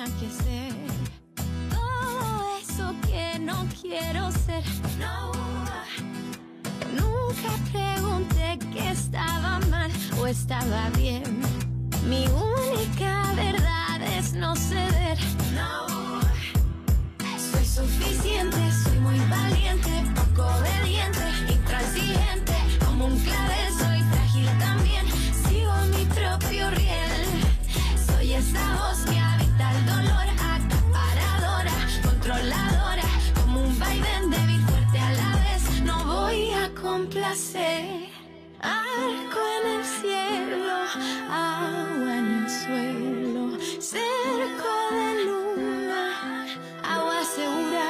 tenía que ser. Todo eso que no quiero ser. Nunca pregunté que estaba mal o estaba bien. Mi única verdad es no ceder. Soy suficiente, soy muy valiente, poco obediente, intransigente. Como un clavel soy frágil también, sigo mi propio riel. Soy esa voz que a complacer. Arco en el cielo, agua en el suelo, cerco de luna, agua segura.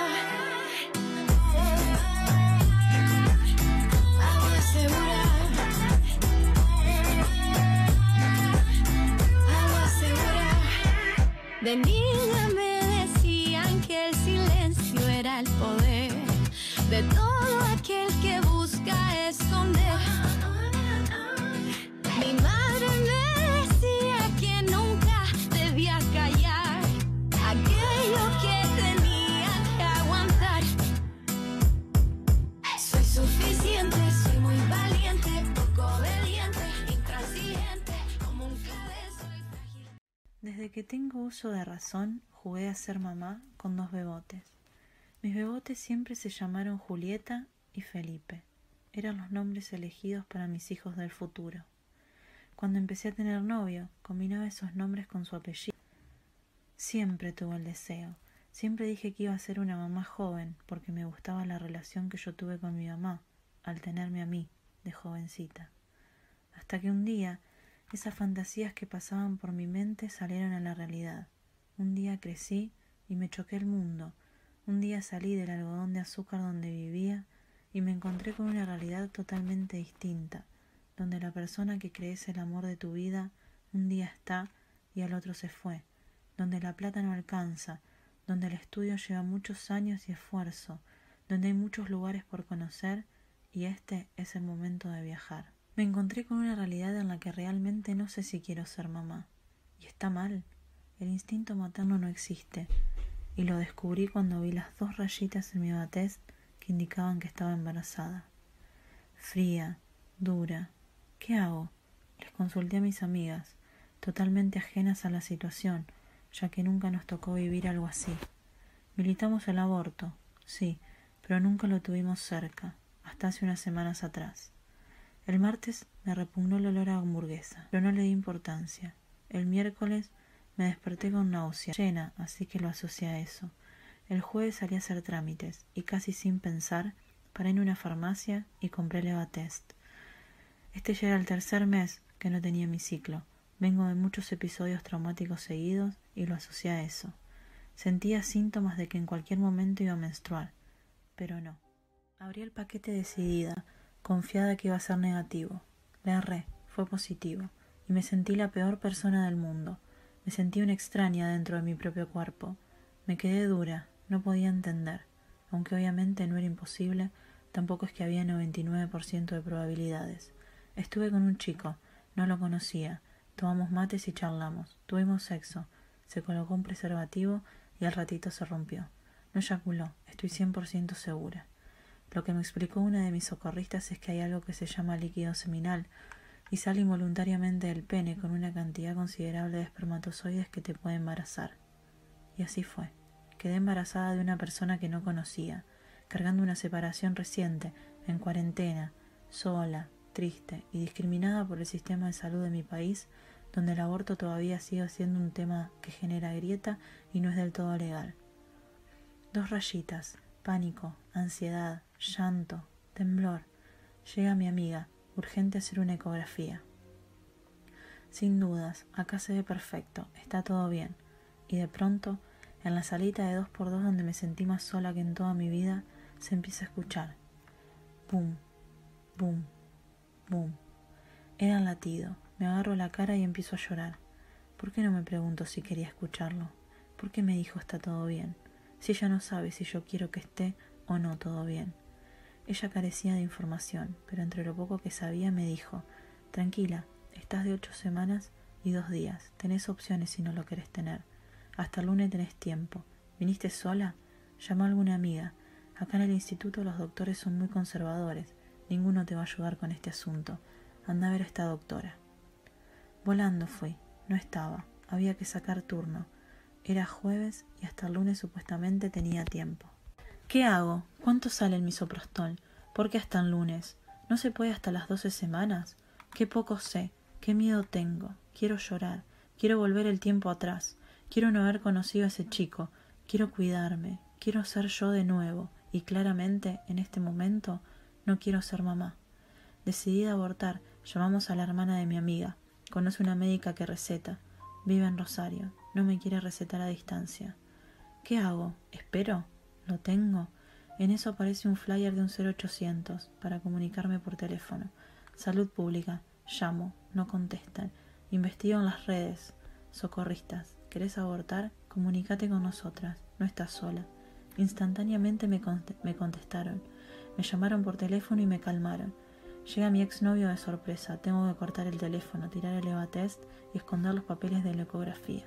Agua segura. Agua segura. De niña me decían que el silencio era el poder de todo aquel Desde que tengo uso de razón, jugué a ser mamá con dos bebotes. Mis bebotes siempre se llamaron Julieta y Felipe. Eran los nombres elegidos para mis hijos del futuro. Cuando empecé a tener novio, combinaba esos nombres con su apellido. Siempre tuve el deseo. Siempre dije que iba a ser una mamá joven porque me gustaba la relación que yo tuve con mi mamá al tenerme a mí de jovencita. Hasta que un día esas fantasías que pasaban por mi mente salieron a la realidad. Un día crecí y me choqué el mundo. Un día salí del algodón de azúcar donde vivía y me encontré con una realidad totalmente distinta, donde la persona que crees el amor de tu vida un día está y al otro se fue, donde la plata no alcanza, donde el estudio lleva muchos años y esfuerzo, donde hay muchos lugares por conocer y este es el momento de viajar. Me encontré con una realidad en la que realmente no sé si quiero ser mamá. Y está mal. El instinto materno no existe. Y lo descubrí cuando vi las dos rayitas en mi batest que indicaban que estaba embarazada. Fría, dura. ¿Qué hago? Les consulté a mis amigas, totalmente ajenas a la situación, ya que nunca nos tocó vivir algo así. Militamos el aborto, sí, pero nunca lo tuvimos cerca, hasta hace unas semanas atrás. El martes me repugnó el olor a hamburguesa, pero no le di importancia. El miércoles me desperté con náusea llena, así que lo asocié a eso. El jueves salí a hacer trámites y casi sin pensar paré en una farmacia y compré Levatest. Este ya era el tercer mes que no tenía mi ciclo. Vengo de muchos episodios traumáticos seguidos y lo asocié a eso. Sentía síntomas de que en cualquier momento iba a menstruar, pero no. Abrí el paquete decidida, confiada que iba a ser negativo. Le erré, fue positivo, y me sentí la peor persona del mundo. Me sentí una extraña dentro de mi propio cuerpo. Me quedé dura, no podía entender. Aunque obviamente no era imposible, tampoco es que había 99% de probabilidades. Estuve con un chico, no lo conocía, tomamos mates y charlamos, tuvimos sexo, se colocó un preservativo y al ratito se rompió. No eyaculó, estoy 100% segura. Lo que me explicó una de mis socorristas es que hay algo que se llama líquido seminal y sale involuntariamente del pene con una cantidad considerable de espermatozoides que te puede embarazar. Y así fue. Quedé embarazada de una persona que no conocía, cargando una separación reciente, en cuarentena, sola, triste y discriminada por el sistema de salud de mi país, donde el aborto todavía sigue siendo un tema que genera grieta y no es del todo legal. Dos rayitas, pánico, ansiedad, llanto, temblor. Llega mi amiga, urgente hacer una ecografía. Sin dudas, acá se ve perfecto, está todo bien. Y de pronto, en la salita de dos por dos donde me sentí más sola que en toda mi vida, se empieza a escuchar. Boom, boom, boom. Era el latido. Me agarro la cara y empiezo a llorar. ¿Por qué no me pregunto si quería escucharlo? ¿Por qué me dijo está todo bien? Si ella no sabe si yo quiero que esté o no todo bien. Ella carecía de información, pero entre lo poco que sabía me dijo, tranquila, estás de ocho semanas y dos días, tenés opciones si no lo querés tener. Hasta el lunes tenés tiempo. ¿Viniste sola? Llama a alguna amiga. Acá en el instituto los doctores son muy conservadores. Ninguno te va a ayudar con este asunto. Anda a ver a esta doctora. Volando fui. No estaba. Había que sacar turno. Era jueves y hasta el lunes supuestamente tenía tiempo. ¿Qué hago? ¿Cuánto sale el misoprostol? ¿Por qué hasta el lunes? ¿No se puede hasta las doce semanas? Qué poco sé, qué miedo tengo. Quiero llorar, quiero volver el tiempo atrás, quiero no haber conocido a ese chico, quiero cuidarme, quiero ser yo de nuevo, y claramente, en este momento, no quiero ser mamá. Decidida a abortar, llamamos a la hermana de mi amiga. Conoce una médica que receta. Vive en Rosario. No me quiere recetar a distancia. ¿Qué hago? ¿Espero? ¿Lo tengo? En eso aparece un flyer de un 0800 para comunicarme por teléfono. Salud pública. Llamo. No contestan. Investigo en las redes. Socorristas. ¿Querés abortar? Comunícate con nosotras. No estás sola. Instantáneamente me, me contestaron. Me llamaron por teléfono y me calmaron. Llega mi exnovio de sorpresa. Tengo que cortar el teléfono, tirar el EVA-test y esconder los papeles de la ecografía.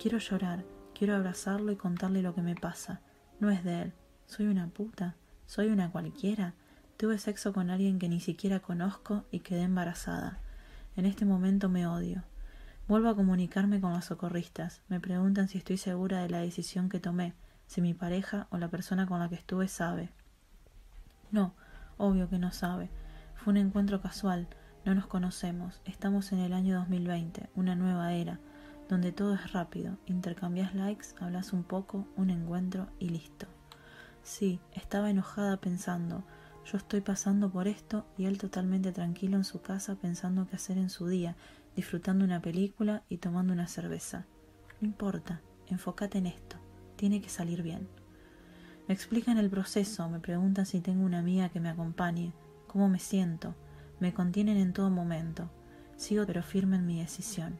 Quiero llorar, quiero abrazarlo y contarle lo que me pasa. No es de él. Soy una puta. Soy una cualquiera. Tuve sexo con alguien que ni siquiera conozco y quedé embarazada. En este momento me odio. Vuelvo a comunicarme con los socorristas. Me preguntan si estoy segura de la decisión que tomé, si mi pareja o la persona con la que estuve sabe. No, obvio que no sabe. Fue un encuentro casual, no nos conocemos, estamos en el año 2020, una nueva era, donde todo es rápido, intercambias likes, hablas un poco, un encuentro y listo. Sí, estaba enojada pensando, yo estoy pasando por esto y él totalmente tranquilo en su casa pensando qué hacer en su día, disfrutando una película y tomando una cerveza. No importa, enfócate en esto, tiene que salir bien. Me explican el proceso, me preguntan si tengo una amiga que me acompañe, cómo me siento, me contienen en todo momento, sigo pero firme en mi decisión.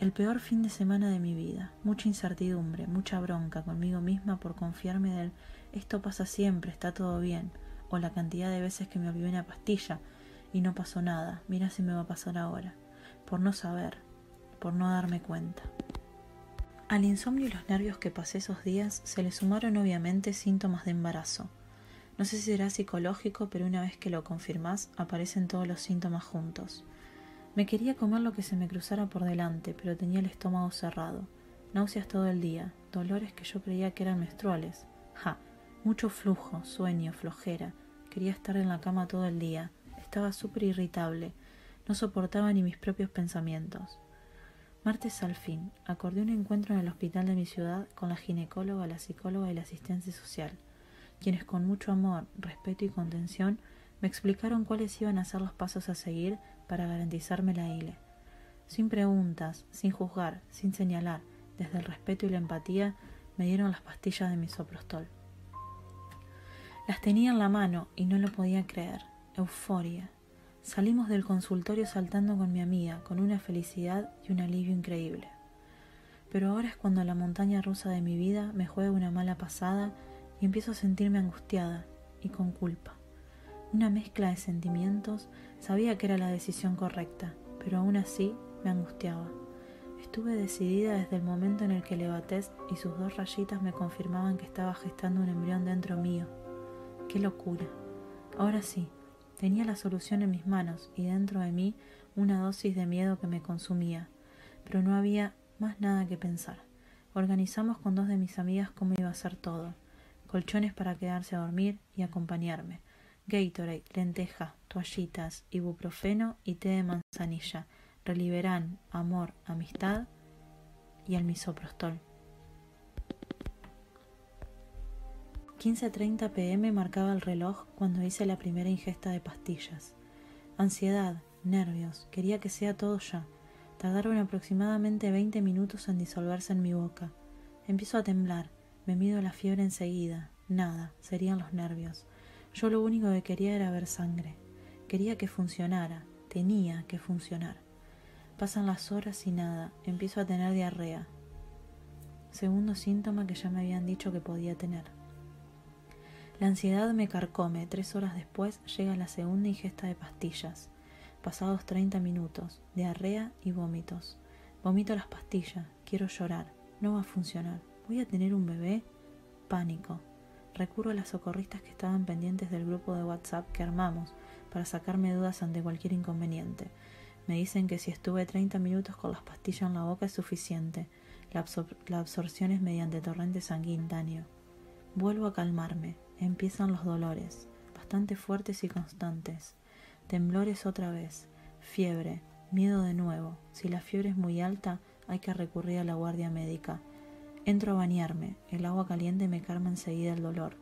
El peor fin de semana de mi vida, mucha incertidumbre, mucha bronca conmigo misma por confiarme del esto pasa siempre, está todo bien, o la cantidad de veces que me olvidé una pastilla y no pasó nada, mira si me va a pasar ahora, por no saber, por no darme cuenta. Al insomnio y los nervios que pasé esos días se le sumaron obviamente síntomas de embarazo, no sé si será psicológico, pero una vez que lo confirmás, aparecen todos los síntomas juntos. Me quería comer lo que se me cruzara por delante, pero tenía el estómago cerrado. Náuseas todo el día, dolores que yo creía que eran menstruales. Ja, mucho flujo, sueño, flojera. Quería estar en la cama todo el día. Estaba súper irritable. No soportaba ni mis propios pensamientos. Martes al fin, acordé un encuentro en el hospital de mi ciudad con la ginecóloga, la psicóloga y la asistente social quienes con mucho amor, respeto y contención me explicaron cuáles iban a ser los pasos a seguir para garantizarme la ILE. Sin preguntas, sin juzgar, sin señalar, desde el respeto y la empatía, me dieron las pastillas de misoprostol. Las tenía en la mano y no lo podía creer. Euforia. Salimos del consultorio saltando con mi amiga, con una felicidad y un alivio increíble. Pero ahora es cuando la montaña rusa de mi vida me juega una mala pasada y empiezo a sentirme angustiada y con culpa. Una mezcla de sentimientos, sabía que era la decisión correcta, pero aún así me angustiaba. Estuve decidida desde el momento en el que Levatest y sus dos rayitas me confirmaban que estaba gestando un embrión dentro mío. ¡Qué locura! Ahora sí, tenía la solución en mis manos y dentro de mí una dosis de miedo que me consumía, pero no había más nada que pensar. Organizamos con dos de mis amigas cómo iba a ser todo colchones para quedarse a dormir y acompañarme, Gatorade, lenteja, toallitas, ibuprofeno y té de manzanilla, Reliberán, amor, amistad y el misoprostol. 15.30 pm marcaba el reloj cuando hice la primera ingesta de pastillas. Ansiedad, nervios, quería que sea todo ya. Tardaron aproximadamente 20 minutos en disolverse en mi boca. Empiezo a temblar me mido la fiebre enseguida. Nada, serían los nervios. Yo lo único que quería era ver sangre. Quería que funcionara. Tenía que funcionar. Pasan las horas y nada. Empiezo a tener diarrea. Segundo síntoma que ya me habían dicho que podía tener. La ansiedad me carcome. Tres horas después llega la segunda ingesta de pastillas. Pasados 30 minutos, diarrea y vómitos. Vomito las pastillas. Quiero llorar. No va a funcionar. ¿Voy a tener un bebé? Pánico. Recurro a las socorristas que estaban pendientes del grupo de WhatsApp que armamos para sacarme dudas ante cualquier inconveniente. Me dicen que si estuve 30 minutos con las pastillas en la boca es suficiente. La, la absorción es mediante torrente sanguíneo. Vuelvo a calmarme. Empiezan los dolores, bastante fuertes y constantes. Temblores otra vez. Fiebre. Miedo de nuevo. Si la fiebre es muy alta, hay que recurrir a la guardia médica. Entro a bañarme. El agua caliente me calma enseguida el dolor.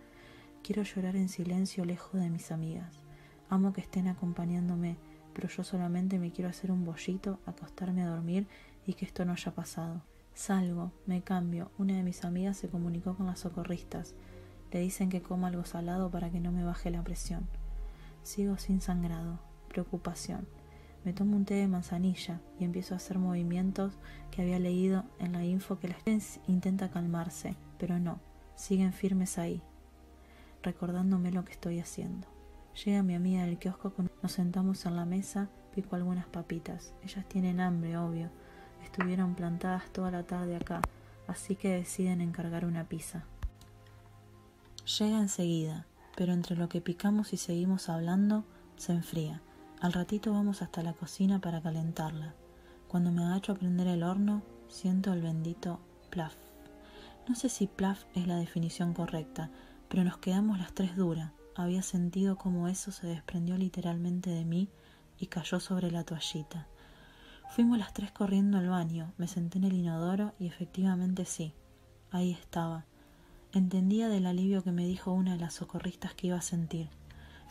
Quiero llorar en silencio lejos de mis amigas. Amo que estén acompañándome, pero yo solamente me quiero hacer un bollito, acostarme a dormir y que esto no haya pasado. Salgo, me cambio. Una de mis amigas se comunicó con las socorristas. Le dicen que coma algo salado para que no me baje la presión. Sigo sin sangrado. Preocupación. Me tomo un té de manzanilla y empiezo a hacer movimientos que había leído en la info que la gente intenta calmarse, pero no, siguen firmes ahí, recordándome lo que estoy haciendo. Llega mi amiga del kiosco, nos sentamos en la mesa, pico algunas papitas. Ellas tienen hambre, obvio. Estuvieron plantadas toda la tarde acá, así que deciden encargar una pizza. Llega enseguida, pero entre lo que picamos y seguimos hablando, se enfría. Al ratito vamos hasta la cocina para calentarla. Cuando me agacho a prender el horno, siento el bendito plaf. No sé si plaf es la definición correcta, pero nos quedamos las tres duras. Había sentido como eso se desprendió literalmente de mí y cayó sobre la toallita. Fuimos las tres corriendo al baño, me senté en el inodoro y efectivamente sí, ahí estaba. Entendía del alivio que me dijo una de las socorristas que iba a sentir.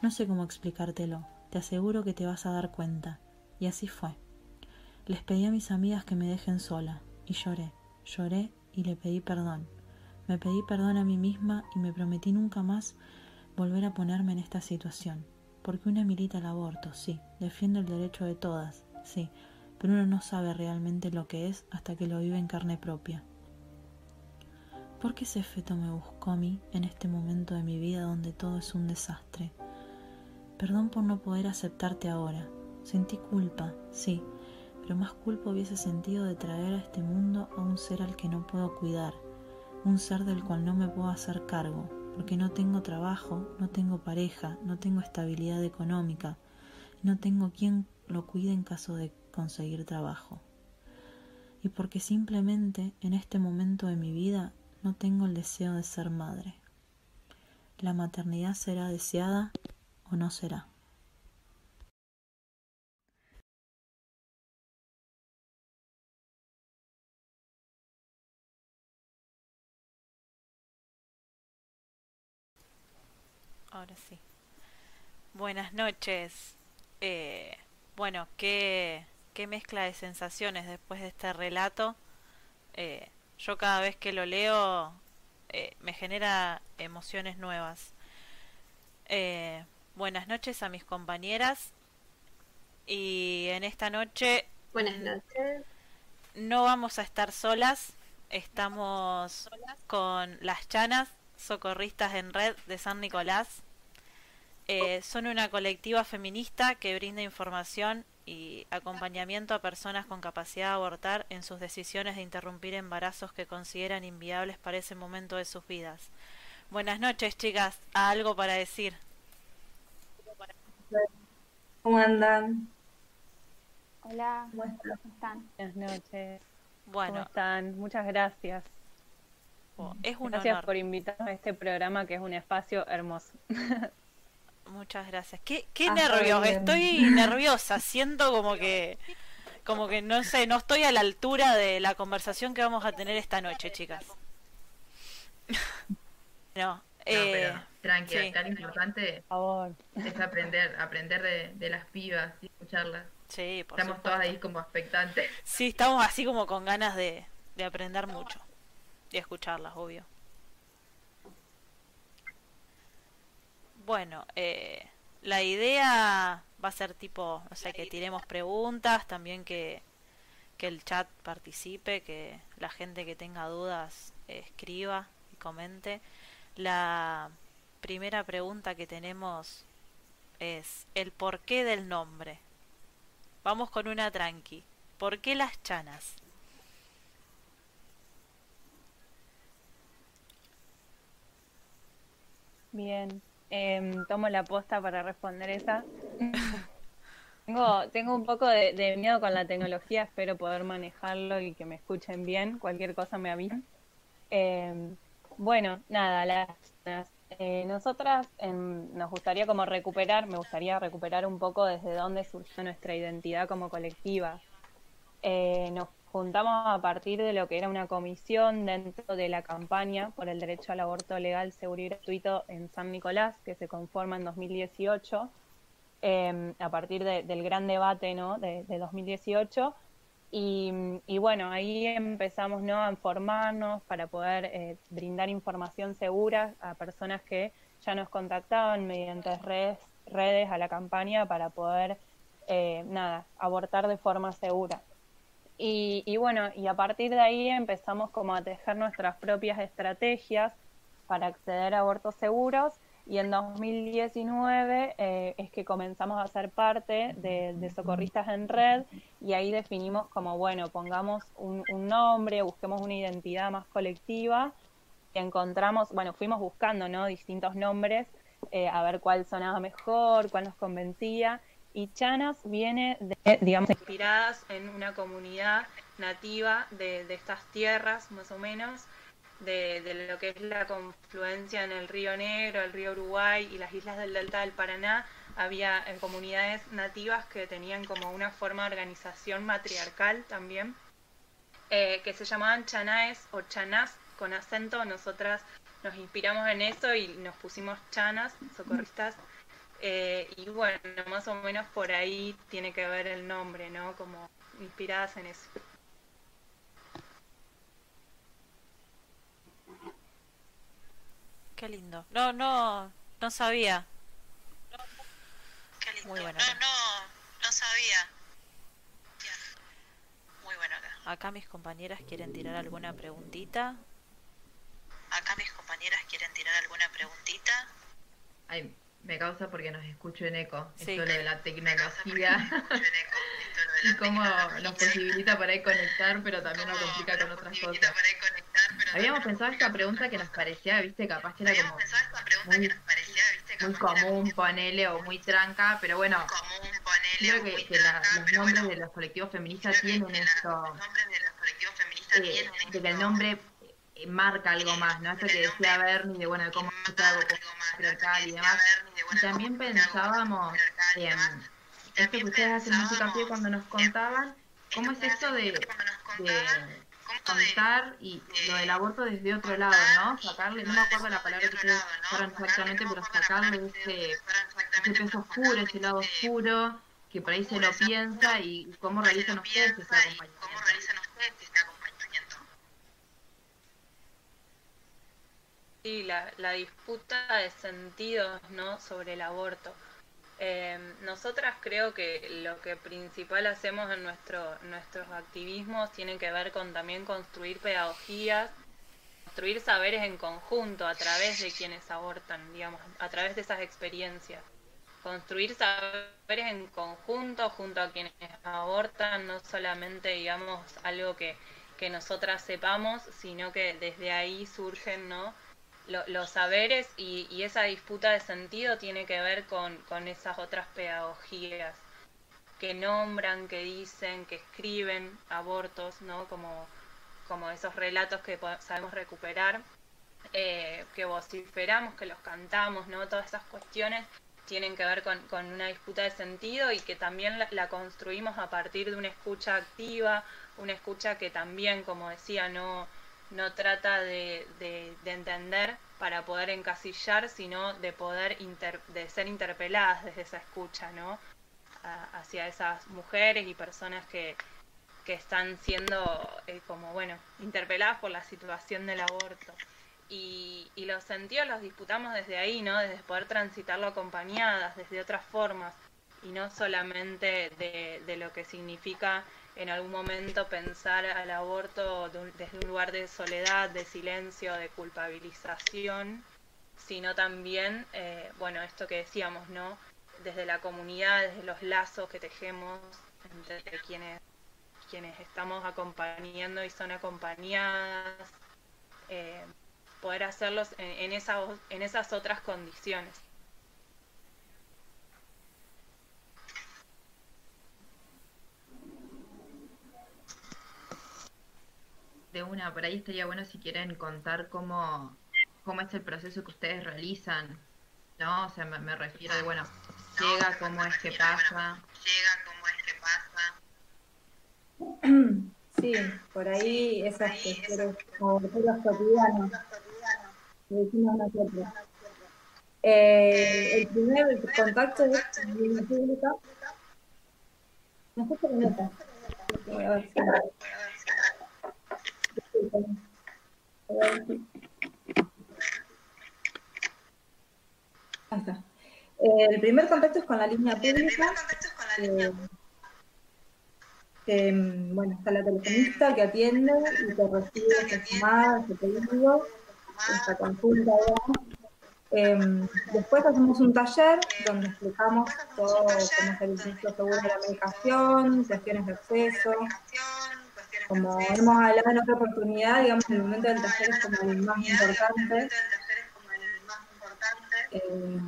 No sé cómo explicártelo, te aseguro que te vas a dar cuenta. Y así fue. Les pedí a mis amigas que me dejen sola, y lloré, lloré y le pedí perdón. Me pedí perdón a mí misma y me prometí nunca más volver a ponerme en esta situación. Porque una milita el aborto, sí, defiende el derecho de todas, sí, pero uno no sabe realmente lo que es hasta que lo vive en carne propia. ¿Por qué ese feto me buscó a mí en este momento de mi vida donde todo es un desastre? Perdón por no poder aceptarte ahora. Sentí culpa, sí, pero más culpa hubiese sentido de traer a este mundo a un ser al que no puedo cuidar, un ser del cual no me puedo hacer cargo, porque no tengo trabajo, no tengo pareja, no tengo estabilidad económica, no tengo quien lo cuide en caso de conseguir trabajo. Y porque simplemente en este momento de mi vida no tengo el deseo de ser madre. La maternidad será deseada o no será. Ahora sí. Buenas noches. Eh, bueno, ¿qué, qué mezcla de sensaciones después de este relato. Eh, yo cada vez que lo leo eh, me genera emociones nuevas. Eh, Buenas noches a mis compañeras. Y en esta noche... Buenas noches. No vamos a estar solas. Estamos con las Chanas, socorristas en red de San Nicolás. Eh, son una colectiva feminista que brinda información y acompañamiento a personas con capacidad de abortar en sus decisiones de interrumpir embarazos que consideran inviables para ese momento de sus vidas. Buenas noches, chicas. ¿Algo para decir? ¿Cómo andan? Hola, ¿cómo están? Buenas noches. Bueno, ¿Cómo están? Muchas gracias. Oh, es un gracias por invitarme a este programa que es un espacio hermoso. Muchas gracias. Qué, qué nervios, estoy nerviosa, siento como que como que no sé, no estoy a la altura de la conversación que vamos a tener esta noche, chicas. no, eh, tranqui, acá lo importante es aprender, aprender de, las pibas y escucharlas. Sí, Estamos todas ahí como expectantes. Sí, estamos así como con ganas de, de aprender mucho y escucharlas, obvio. Bueno, eh, la idea va a ser tipo, o sea, que tiremos preguntas, también que, que el chat participe, que la gente que tenga dudas escriba y comente. La primera pregunta que tenemos es el porqué del nombre. Vamos con una tranqui. ¿Por qué las chanas? Bien, em, tomo la posta para responder esa. tengo, tengo un poco de, miedo con la tecnología, espero poder manejarlo y que me escuchen bien. Cualquier cosa me avisan. Em, bueno, nada, las, eh, nosotras em, nos gustaría como recuperar, me gustaría recuperar un poco desde dónde surgió nuestra identidad como colectiva. Eh, nos juntamos a partir de lo que era una comisión dentro de la campaña por el derecho al aborto legal, seguro y gratuito en San Nicolás, que se conforma en 2018, em, a partir del gran debate ¿no? de, 2018. Y, bueno, ahí empezamos ¿no? a informarnos para poder eh, brindar información segura a personas que ya nos contactaban mediante redes, redes a la campaña para poder, eh, nada, abortar de forma segura. Y, bueno, y a partir de ahí empezamos como a tejer nuestras propias estrategias para acceder a abortos seguros. Y en 2019 eh, es que comenzamos a ser parte de, Socorristas en Red. Y ahí definimos como, bueno, pongamos un, nombre, busquemos una identidad más colectiva. Y encontramos, bueno, fuimos buscando, ¿no? Distintos nombres eh, a ver cuál sonaba mejor, cuál nos convencía y Chanas viene de, digamos, inspiradas en una comunidad nativa de, estas tierras, más o menos, de, lo que es la confluencia en el río Negro, el río Uruguay y las islas del delta del Paraná, había en comunidades nativas que tenían como una forma de organización matriarcal también, eh, que se llamaban chanaes o chanás con acento. Nosotras nos inspiramos en eso y nos pusimos chanas, socorristas eh, y bueno, más o menos por ahí tiene que ver el nombre, ¿no? Como inspiradas en eso. Qué lindo. No, no, no sabía. Qué lindo. Muy bueno. No, no, no sabía. Muy bueno acá. Acá mis compañeras quieren tirar alguna preguntita. Acá mis compañeras quieren tirar alguna preguntita. Ay, me causa porque nos escucho en eco. Esto lo de la tecnología. y cómo nos posibilita por ahí conectar, pero también nos complica con otras cosas. Habíamos pensado esta pregunta que nos parecía, viste, capaz que era como muy, muy común, ponele, o muy tranca, pero bueno, creo que, que los nombres de los colectivos feministas tienen esto, eh, de que el nombre eh, marca algo más, ¿no? Esto que decía Bernie, de bueno, de cómo está algo y demás. Y también pensábamos en esto que ustedes hacen música pie cuando nos contaban, ¿cómo es esto de, contar y lo del aborto desde otro lado, ¿no? Sacarle, no me acuerdo la palabra que ustedes usaron exactamente, pero sacarle ese, ese peso oscuro, ese lado oscuro, que por ahí se lo piensa y cómo realizan ustedes ese acompañamiento. Sí, la, disputa de sentidos ¿no? sobre el aborto. Eh, nosotras creo que lo que principal hacemos en nuestro, nuestros activismos tiene que ver con también construir pedagogías, construir saberes en conjunto a través de quienes abortan, digamos, a través de esas experiencias. Construir saberes en conjunto junto a quienes abortan, no solamente, digamos, algo que, que nosotras sepamos, sino que desde ahí surgen, ¿no? Los saberes y, esa disputa de sentido tiene que ver con, esas otras pedagogías que nombran, que dicen, que escriben abortos, ¿no? Como, como esos relatos que sabemos recuperar, eh, que vociferamos, que los cantamos, ¿no? Todas esas cuestiones tienen que ver con, una disputa de sentido y que también la, construimos a partir de una escucha activa, una escucha que también, como decía, no, no trata de, de, entender para poder encasillar, sino de poder de ser interpeladas desde esa escucha, ¿no? hacia esas mujeres y personas que, que están siendo eh, como, bueno, interpeladas por la situación del aborto. Y, y los sentidos los disputamos desde ahí, ¿no? Desde poder transitarlo acompañadas, desde otras formas, y no solamente de, de lo que significa en algún momento pensar al aborto desde un lugar de soledad, de silencio, de culpabilización, sino también, eh, bueno, esto que decíamos, ¿no? Desde la comunidad, desde los lazos que tejemos entre quienes, quienes estamos acompañando y son acompañadas, eh, poder hacerlos en, esa, en esas otras condiciones. De una, por ahí estaría bueno si quieren contar cómo, cómo es el proceso que ustedes realizan, ¿no? O sea, me, refiero de, bueno, llega, cómo es que pasa. llega, cómo es que pasa. Sí, por ahí esas los cotidianos, que decimos nosotros. Eh, el primer contacto es pública. No sé qué nota. Voy a ver si... Ahí está. Eh, el primer contacto es con la línea pública. Eh, que, bueno, está la telefonista que atiende y que recibe esta llamada, ese pedido, esta consulta. Eh, después hacemos un taller donde explicamos todo cómo es el registro seguro de la medicación, cuestiones de acceso. Como hemos hablado en otra oportunidad, digamos, el momento del taller es como el más importante. Eh,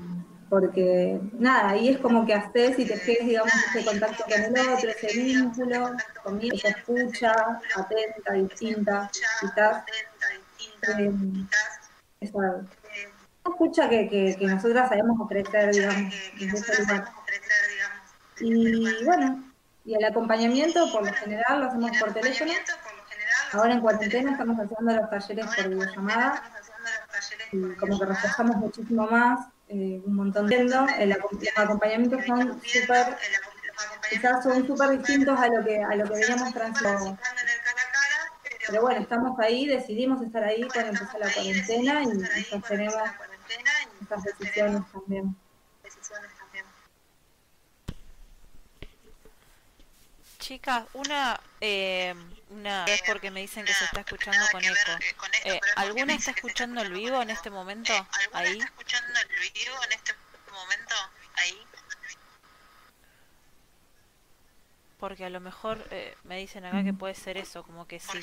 porque nada, ahí es como que haces y te quedes, digamos, ese contacto con el otro, ese vínculo, conmigo, escucha atenta, distinta, quizás. Eh, esa escucha que, que, que, nosotras sabemos ofrecer, digamos, en ese lugar. Y bueno, y el acompañamiento por lo general lo hacemos por teléfono. Ahora en cuarentena estamos haciendo los talleres por videollamada. Y como que reforzamos muchísimo más eh, un montón de el, acompañamiento son súper quizás son súper distintos a lo que a lo que veníamos transitando pero bueno estamos ahí decidimos estar ahí cuando empezó la cuarentena y ya tenemos estas decisiones también chicas una eh, una vez porque me dicen que se está escuchando con eco. Eh, ¿Alguna está escuchando el vivo en este momento? ahí. está escuchando el vivo en este momento? Ahí. Porque a lo mejor eh, me dicen acá que puede ser eso, como que sí.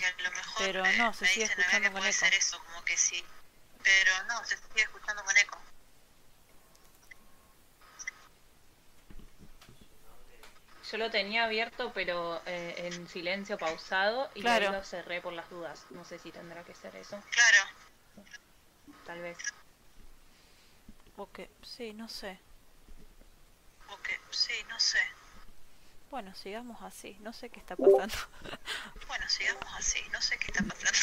Pero no, se sigue escuchando con eco. Eso, como que sí. Pero no, se sigue escuchando con eco. Yo lo tenía abierto, pero eh, en silencio pausado y luego lo cerré por las dudas. No sé si tendrá que ser eso. Claro. Tal vez. Ok, sí, no sé. Ok, sí, no sé. Bueno, sigamos así. No sé qué está pasando. bueno, sigamos así. No sé qué está pasando.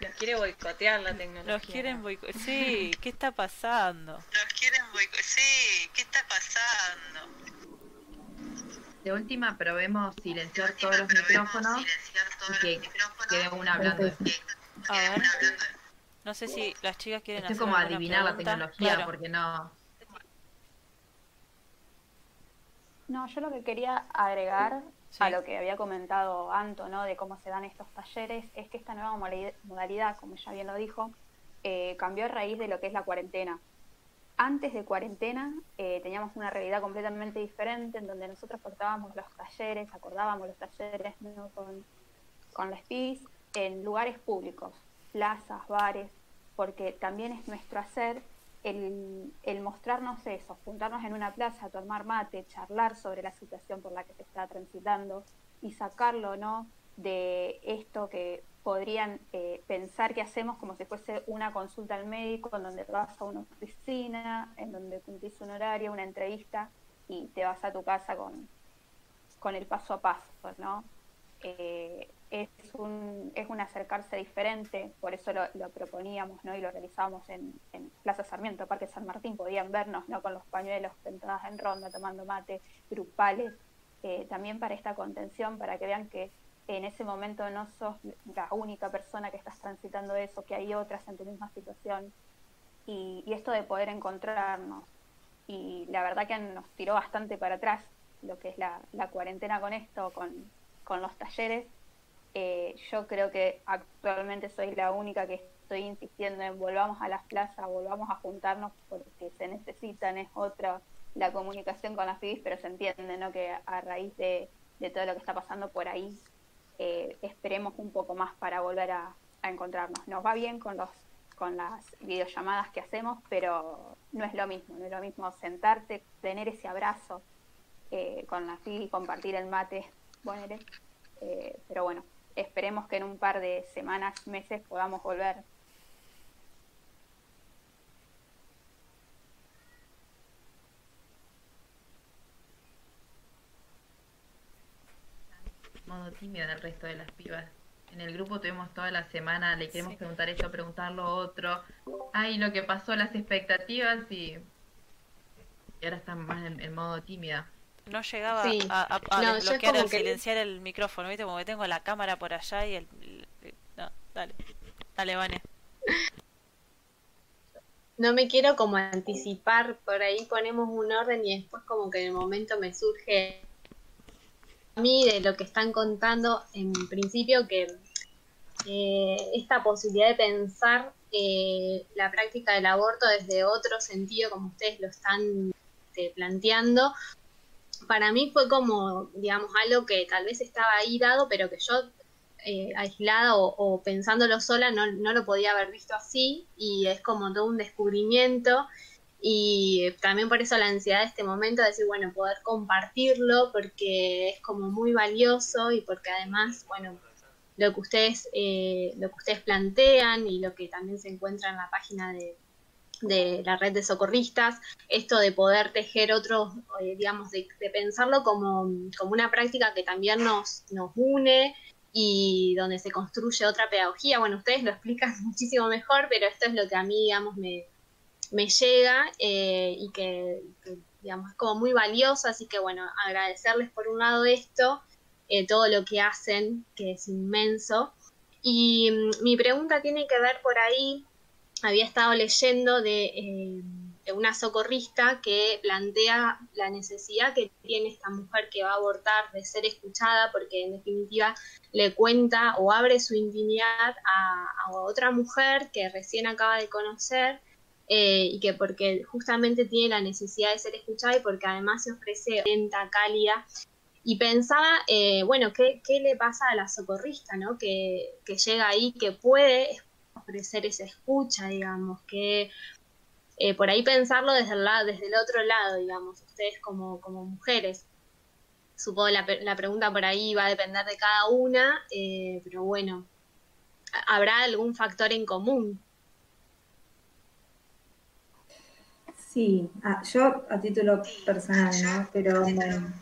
Los quiere boicotear la tecnología. Los quieren boicotear. Sí, ¿qué está pasando? Los quieren boicotear. Sí, ¿qué está pasando? De última probemos silenciar todos los micrófonos y que quede una hablando. A ver. No sé si las chicas quieren Esto es como adivinar la tecnología, porque no... No, yo lo que quería agregar a lo que había comentado Anto, ¿no? De cómo se dan estos talleres, es que esta nueva modalidad, como ya bien lo dijo, eh, cambió a raíz de lo que es la cuarentena antes de cuarentena eh, teníamos una realidad completamente diferente en donde nosotros portábamos los talleres, acordábamos los talleres con, con las PIS en lugares públicos, plazas, bares, porque también es nuestro hacer el, el, mostrarnos eso, juntarnos en una plaza, tomar mate, charlar sobre la situación por la que se está transitando y sacarlo ¿no? de esto que podrían eh, pensar que hacemos como si fuese una consulta al médico, en donde vas a una oficina, en donde cumplís un horario, una entrevista y te vas a tu casa con, con el paso a paso, ¿no? Eh, es, un, es un acercarse diferente, por eso lo, proponíamos ¿no? y lo realizábamos en, Plaza Sarmiento, Parque San Martín, podían vernos ¿no? con los pañuelos sentadas en ronda, tomando mate, grupales, eh, también para esta contención, para que vean que en ese momento no sos la única persona que estás transitando eso, que hay otras en tu misma situación. Y, esto de poder encontrarnos. Y la verdad que nos tiró bastante para atrás lo que es la, cuarentena con esto, con, los talleres. Eh, yo creo que actualmente soy la única que estoy insistiendo en volvamos a las plazas, volvamos a juntarnos porque se necesitan, es otra la comunicación con las pibis, pero se entiende ¿no? que a raíz de, de todo lo que está pasando por ahí eh, esperemos un poco más para volver a, encontrarnos. Nos va bien con los con las videollamadas que hacemos, pero no es lo mismo, no es lo mismo sentarte, tener ese abrazo eh, con la y compartir el mate, bueno, eh, pero bueno, esperemos que en un par de semanas, meses podamos volver. Modo tímido del resto de las pibas. En el grupo tuvimos toda la semana, le queremos preguntar esto, preguntar lo otro. Ay, lo que pasó, las expectativas y, y ahora están más en, modo tímida. No llegaba a, a, desbloquear o silenciar el micrófono, ¿viste? Como que tengo la cámara por allá y el... No, dale, dale, Vane. No me quiero como anticipar, por ahí ponemos un orden y después como que en el momento me surge a mí de lo que están contando, en principio que eh, esta posibilidad de pensar eh, la práctica del aborto desde otro sentido, como ustedes lo están este, planteando, para mí fue como, digamos, algo que tal vez estaba ahí dado, pero que yo eh, aislada o, pensándolo sola no, no, lo podía haber visto así y es como todo un descubrimiento y también por eso la ansiedad de este momento de decir, bueno, poder compartirlo porque es como muy valioso y porque además, bueno, lo que ustedes, eh, lo que ustedes plantean y lo que también se encuentra en la página de, de la red de socorristas, esto de poder tejer otros, eh, digamos, de, pensarlo como, como, una práctica que también nos, nos une y donde se construye otra pedagogía. Bueno, ustedes lo explican muchísimo mejor, pero esto es lo que a mí, digamos, me, me llega eh, y que, digamos, es como muy valioso, así que bueno, agradecerles por un lado esto, eh, todo lo que hacen, que es inmenso. Y mm, mi pregunta tiene que ver por ahí había estado leyendo eh, de, una socorrista que plantea la necesidad que tiene esta mujer que va a abortar de ser escuchada porque en definitiva le cuenta o abre su intimidad a, otra mujer que recién acaba de conocer eh, y que porque justamente tiene la necesidad de ser escuchada y porque además se ofrece lenta, cálida. Y pensaba, eh, bueno, ¿qué, ¿qué, le pasa a la socorrista, ¿no? Que, que llega ahí, que puede ofrecer esa escucha, digamos, que eh, por ahí pensarlo desde el, desde el otro lado, digamos, ustedes como, como mujeres. Supongo la, la pregunta por ahí va a depender de cada una, eh, pero bueno, ¿habrá algún factor en común? Sí, ah, yo a título personal, ¿no? Pero me,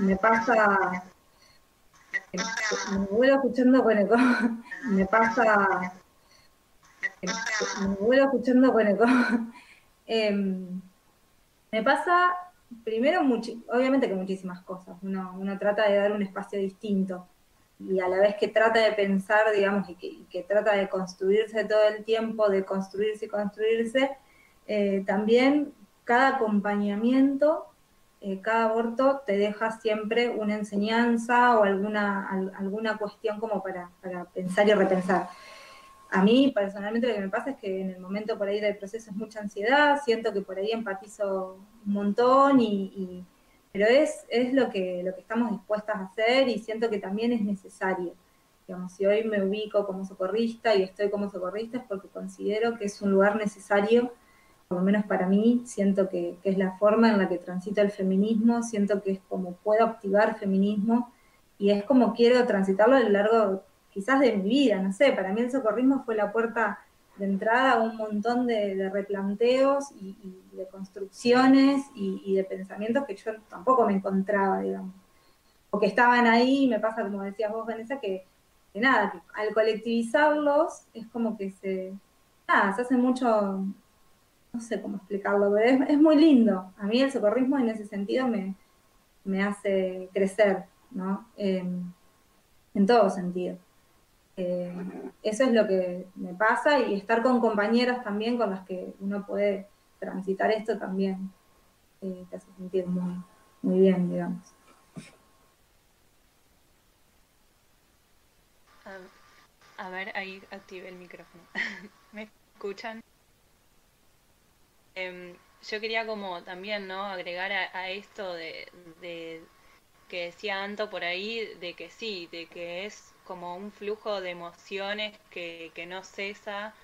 me pasa, me vuelvo escuchando con eco, me pasa me vuelvo escuchando con eco. Em, me pasa, primero, obviamente que muchísimas cosas. Uno, uno, trata de dar un espacio distinto y a la vez que trata de pensar, digamos, y que, trata de construirse todo el tiempo, de construirse y construirse, eh, también cada acompañamiento, eh, cada aborto te deja siempre una enseñanza o alguna, alguna cuestión como para, para pensar y repensar a mí personalmente lo que me pasa es que en el momento por ahí del proceso es mucha ansiedad, siento que por ahí empatizo un montón, y, pero es, es lo, que, lo que estamos dispuestas a hacer y siento que también es necesario. Digamos, si hoy me ubico como socorrista y estoy como socorrista es porque considero que es un lugar necesario, por lo menos para mí, siento que, que es la forma en la que transita el feminismo, siento que es como puedo activar feminismo y es como quiero transitarlo a lo largo quizás de mi vida, no sé, para mí el socorrismo fue la puerta de entrada a un montón de, replanteos y, de construcciones y, de pensamientos que yo tampoco me encontraba, digamos. O que estaban ahí, me pasa como decías vos, Vanessa, que, nada, al colectivizarlos es como que se, nada, se hace mucho, no sé cómo explicarlo, pero es, muy lindo. A mí el socorrismo en ese sentido me, hace crecer, ¿no? en todo sentido. Eh, eso es lo que me pasa y estar con compañeras también con las que uno puede transitar esto también eh, te hace sentir muy, muy bien, digamos. A, ver, ahí activé el micrófono. ¿Me escuchan? Em, yo quería como también, ¿no? Agregar a, esto de, de que decía Anto por ahí, de que sí, de que es como un flujo de emociones que, que no cesa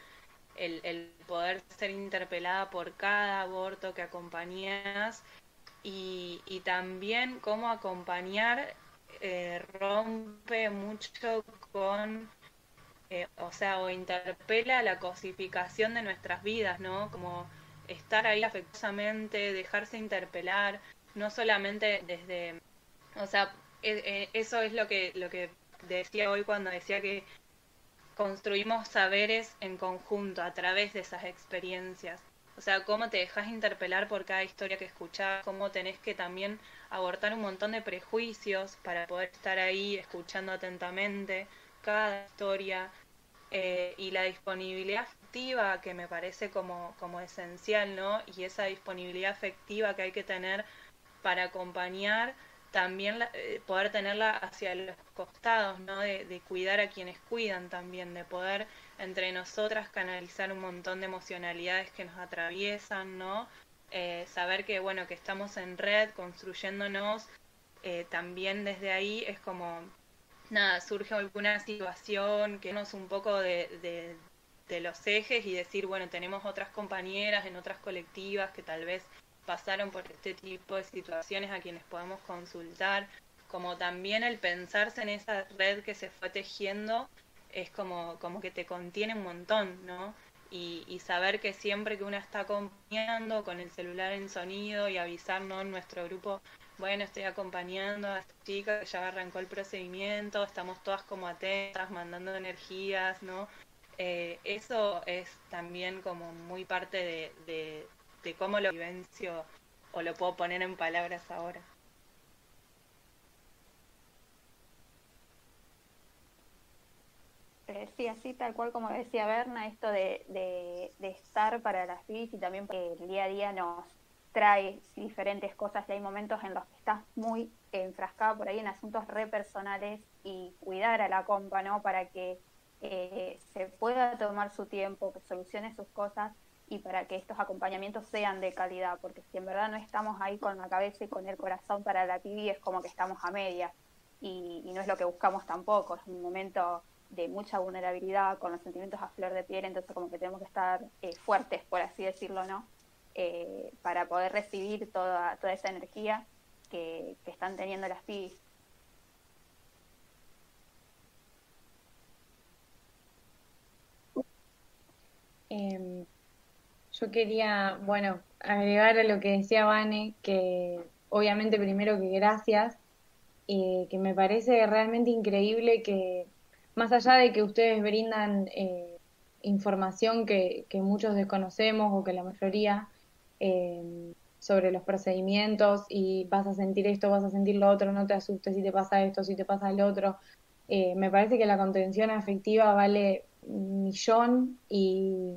el, el poder ser interpelada por cada aborto que acompañas y, y también cómo acompañar eh, rompe mucho con, eh, o sea, o interpela la cosificación de nuestras vidas, ¿no? Como estar ahí afectuosamente, dejarse interpelar, no solamente desde, o sea, e, e, eso es lo que, lo que decía hoy cuando decía que construimos saberes en conjunto a través de esas experiencias. O sea, cómo te dejas interpelar por cada historia que escuchás, cómo tenés que también abortar un montón de prejuicios para poder estar ahí escuchando atentamente cada historia eh, y la disponibilidad que me parece como, como esencial, ¿no? Y esa disponibilidad afectiva que hay que tener para acompañar también eh, poder tenerla hacia los costados, ¿no? De, cuidar a quienes cuidan también, de poder entre nosotras canalizar un montón de emocionalidades que nos atraviesan, ¿no? Eh, saber que, bueno, que estamos en red, construyéndonos, eh, también desde ahí es como, nada, surge alguna situación que nos un poco de, de los ejes y decir, bueno, tenemos otras compañeras en otras colectivas que tal vez pasaron por este tipo de situaciones a quienes podemos consultar, como también el pensarse en esa red que se fue tejiendo es como, como que te contiene un montón, ¿no? Y, y saber que siempre que una está acompañando con el celular en sonido y avisarnos en nuestro grupo, bueno, estoy acompañando a esta chica que ya arrancó el procedimiento, estamos todas como atentas, mandando energías, ¿no? Eh, eso es también como muy parte de, cómo lo vivencio o lo puedo poner en palabras ahora. Eh, sí, así tal cual como decía Berna, esto de, de, estar para las FIS y también porque el día a día nos trae diferentes cosas y hay momentos en los que estás muy enfrascado por ahí en asuntos re personales y cuidar a la compa, ¿no? Para que eh, se pueda tomar su tiempo, que solucione sus cosas y para que estos acompañamientos sean de calidad, porque si en verdad no estamos ahí con la cabeza y con el corazón para la TV, es como que estamos a media y, y no es lo que buscamos tampoco, es un momento de mucha vulnerabilidad, con los sentimientos a flor de piel, entonces como que tenemos que estar eh, fuertes, por así decirlo, ¿no? Eh, para poder recibir toda, toda esa energía que, que están teniendo las pibis. Eh, yo quería, bueno, agregar a lo que decía Vane, que obviamente primero que gracias, eh, que me parece realmente increíble que más allá de que ustedes brindan eh, información que, que, muchos desconocemos o que la mayoría eh, sobre los procedimientos y vas a sentir esto, vas a sentir lo otro, no te asustes si te pasa esto, si te pasa lo otro. Eh, me parece que la contención afectiva vale millón y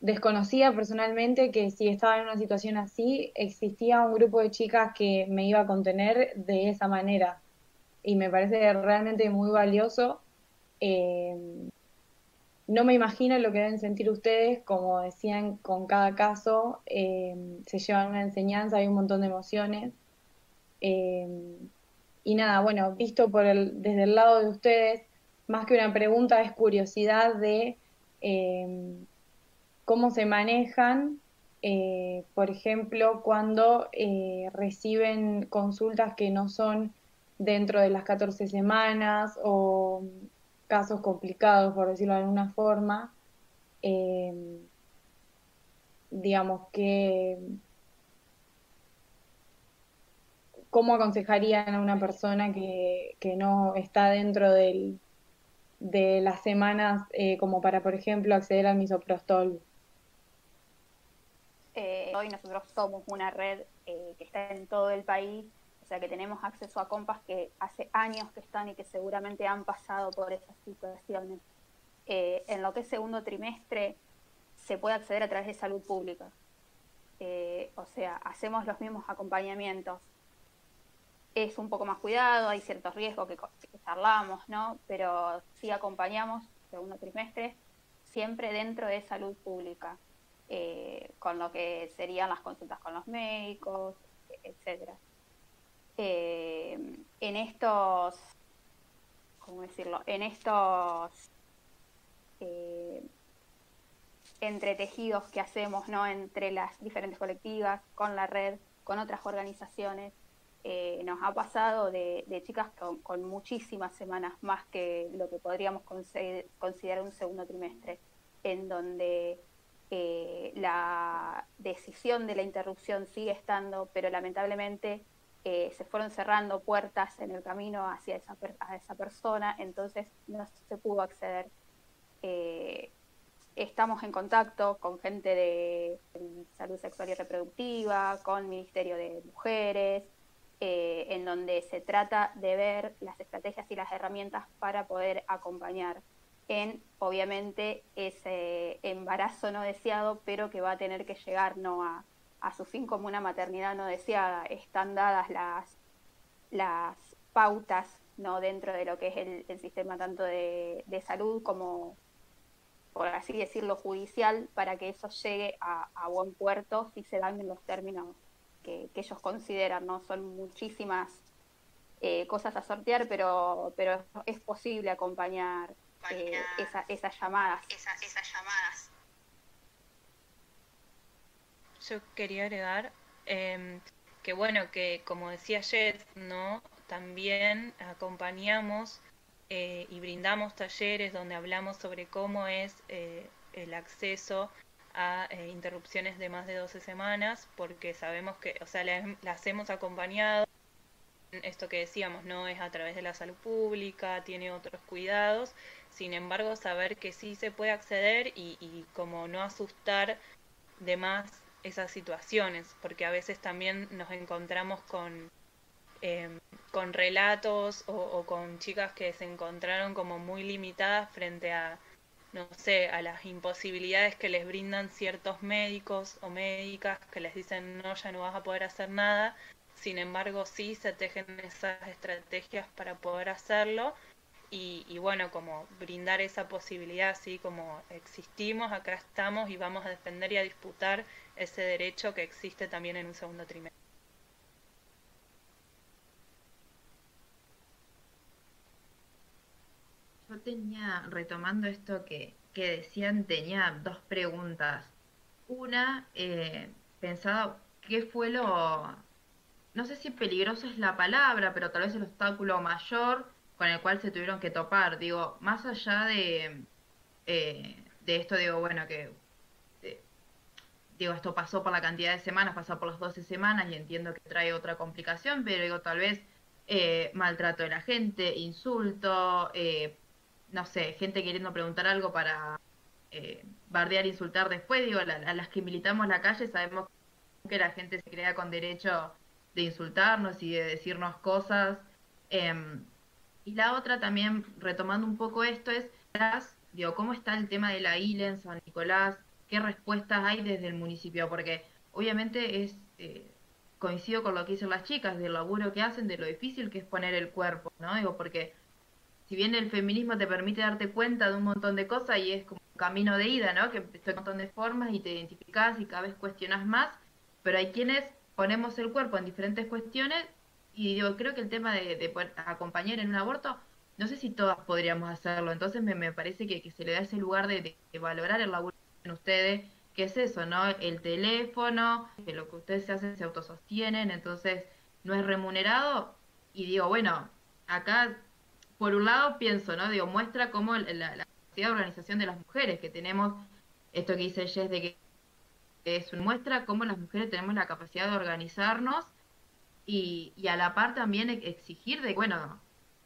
desconocía personalmente que si estaba en una situación así, existía un grupo de chicas que me iba a contener de esa manera y me parece realmente muy valioso. Eh, no me imagino lo que deben sentir ustedes, como decían, con cada caso eh, se llevan una enseñanza, hay un montón de emociones. Eh, y nada, bueno, visto por el, desde el lado de ustedes, más que una pregunta es curiosidad de eh, cómo se manejan, por ejemplo, cuando reciben consultas que no son dentro de las 14 semanas o casos complicados, por decirlo de alguna forma, eh, digamos que cómo aconsejarían a una persona que, que no está dentro del, de las semanas eh, como para, por ejemplo, acceder al misoprostol. Eh, hoy nosotros somos una red eh, que está en todo el país o sea que tenemos acceso a compas que hace años que están y que seguramente han pasado por esas situaciones. En lo que es segundo trimestre se puede acceder a través de salud pública. O sea, hacemos los mismos acompañamientos. Es un poco más cuidado, hay ciertos riesgos que, que charlamos, ¿no? Pero sí acompañamos segundo trimestre siempre dentro de salud pública, eh, con lo que serían las consultas con los médicos, etcétera eh, en estos, ¿cómo decirlo? En estos, eh, entretejidos que hacemos ¿no? entre las diferentes colectivas, con la red, con otras organizaciones. Eh, nos ha pasado de, chicas con, muchísimas semanas más que lo que podríamos considerar un segundo trimestre, en donde eh, la decisión de la interrupción sigue estando, pero lamentablemente eh, se fueron cerrando puertas en el camino hacia esa, esa persona, entonces no se pudo acceder. Estamos en contacto con gente de salud sexual y reproductiva, con Ministerio de Mujeres, en donde se trata de ver las estrategias y las herramientas para poder acompañar en, obviamente, ese embarazo no deseado, pero que va a tener que llegar no a, su fin como una maternidad no deseada. Están dadas las, las pautas no dentro de lo que es el, sistema tanto de, salud como, por así decirlo, judicial, para que eso llegue a, buen puerto si se dan en los términos que, ellos consideran. no Son muchísimas eh, cosas a sortear, pero, pero es posible acompañar eh, esas llamadas. esas llamadas. Yo quería agregar em, que bueno, que como decía Jess, ¿no? También acompañamos eh, y brindamos talleres donde hablamos sobre cómo es eh, el acceso a interrupciones de más de 12 semanas, porque sabemos que, o sea, las hemos acompañado esto que decíamos, no es a través de la salud pública, tiene otros cuidados, sin embargo saber que sí se puede acceder y, como no asustar de más esas situaciones, porque a veces también nos encontramos con, em, con relatos o, con chicas que se encontraron como muy limitadas frente a, no sé, a las imposibilidades que les brindan ciertos médicos o médicas que les dicen no, ya no vas a poder hacer nada, sin embargo sí se tejen esas estrategias para poder hacerlo y, bueno, como brindar esa posibilidad, así como existimos, acá estamos y vamos a defender y a disputar ese derecho que existe también en un segundo trimestre. Yo tenía, retomando esto que, que decían, tenía dos preguntas. Una, eh, pensaba, ¿qué fue lo, no sé si peligroso es la palabra, pero tal vez el obstáculo mayor con el cual se tuvieron que topar. Digo, más allá de, eh, de esto, digo, bueno, que digo, esto pasó por la cantidad de semanas, pasó por las 12 semanas y entiendo que trae otra complicación, pero digo, tal vez eh, maltrato de la gente, insulto, eh, no sé, gente queriendo preguntar algo para bardear, insultar después, digo, a las que militamos la calle sabemos que la gente se crea con derecho de insultarnos y de decirnos cosas. Em, y la otra también, retomando un poco esto, es, digo, ¿cómo está el tema de la ILE en San Nicolás? ¿Qué respuestas hay desde el municipio? Porque obviamente es, eh, coincido con lo que dicen las chicas, del laburo que hacen, de lo difícil que es poner el cuerpo, ¿no? Digo, porque si bien el feminismo te permite darte cuenta de un montón de cosas y es como un camino de ida, ¿no? Que estoy un montón de formas y te identificas y cada vez cuestionas más, pero hay quienes ponemos el cuerpo en diferentes cuestiones y digo, creo que el tema de, poder acompañar en un aborto, no sé si todas podríamos hacerlo, entonces me, me parece que, se le da ese lugar de, valorar el laburo en ustedes, que es eso, ¿no? El teléfono, que lo que ustedes hacen se autosostienen, entonces no es remunerado y digo, bueno, acá por un lado pienso, ¿no? Digo, muestra cómo la, la capacidad de organización de las mujeres, que tenemos esto que dice Jess de que es una muestra cómo las mujeres tenemos la capacidad de organizarnos y, y a la par también exigir de, bueno,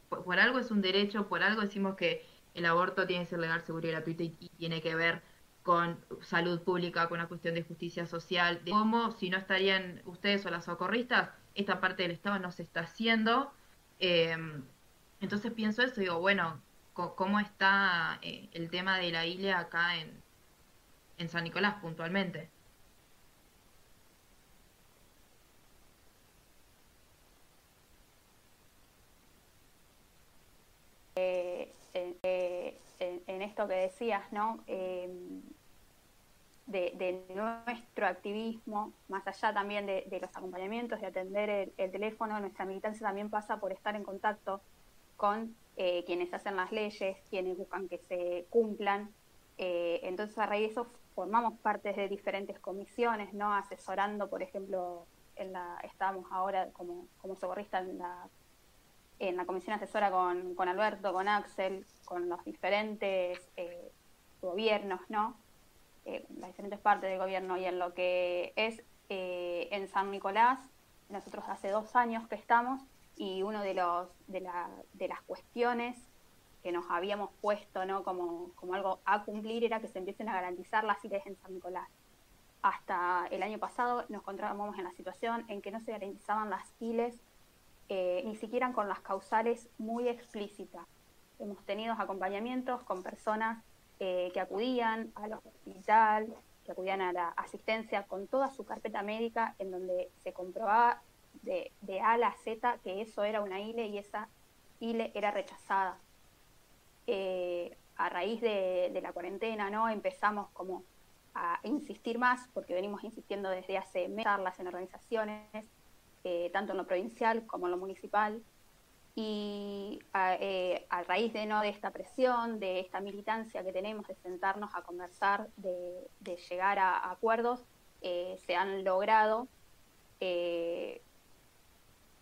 por, algo es un derecho, por algo decimos que el aborto tiene que ser legal, seguro y gratuito y, tiene que ver con salud pública, con una cuestión de justicia social, de cómo si no estarían ustedes o las socorristas, esta parte del Estado no se está haciendo. Em, entonces pienso eso, digo, bueno, ¿cómo está eh, el tema de la isla acá en, en San Nicolás puntualmente? en esto que decías, ¿no? Em, de, nuestro activismo, más allá también de, los acompañamientos, de atender el, teléfono, nuestra militancia también pasa por estar en contacto con eh, quienes hacen las leyes, quienes buscan que se cumplan, Eh, entonces a raíz de eso formamos parte de diferentes comisiones, ¿no? Asesorando, por ejemplo, en ahora como, como socorrista en la, en la comisión asesora con, con Alberto, con Axel, con los diferentes eh, gobiernos, ¿no? Las diferentes partes del gobierno y en lo que es en San Nicolás, nosotros hace dos años que estamos y uno de los de, la, de las cuestiones que nos habíamos puesto ¿no? como, como algo a cumplir era que se empiecen a garantizar las ILES en San Nicolás. Hasta el año pasado nos encontrábamos en la situación en que no se garantizaban las ILES eh, ni siquiera con las causales muy explícitas. Hemos tenido acompañamientos con personas eh, que acudían al hospital, que acudían a la asistencia con toda su carpeta médica en donde se comprobaba de, de A a la Z que eso era una ILE y esa ILE era rechazada. Eh, a raíz de, la cuarentena, ¿no? Empezamos como a insistir más, porque venimos insistiendo desde hace meses en organizaciones, eh, tanto en lo provincial como en lo municipal, y a, eh, raíz de, ¿no? de esta presión, de esta militancia que tenemos de sentarnos a conversar, de, llegar a, acuerdos, se han logrado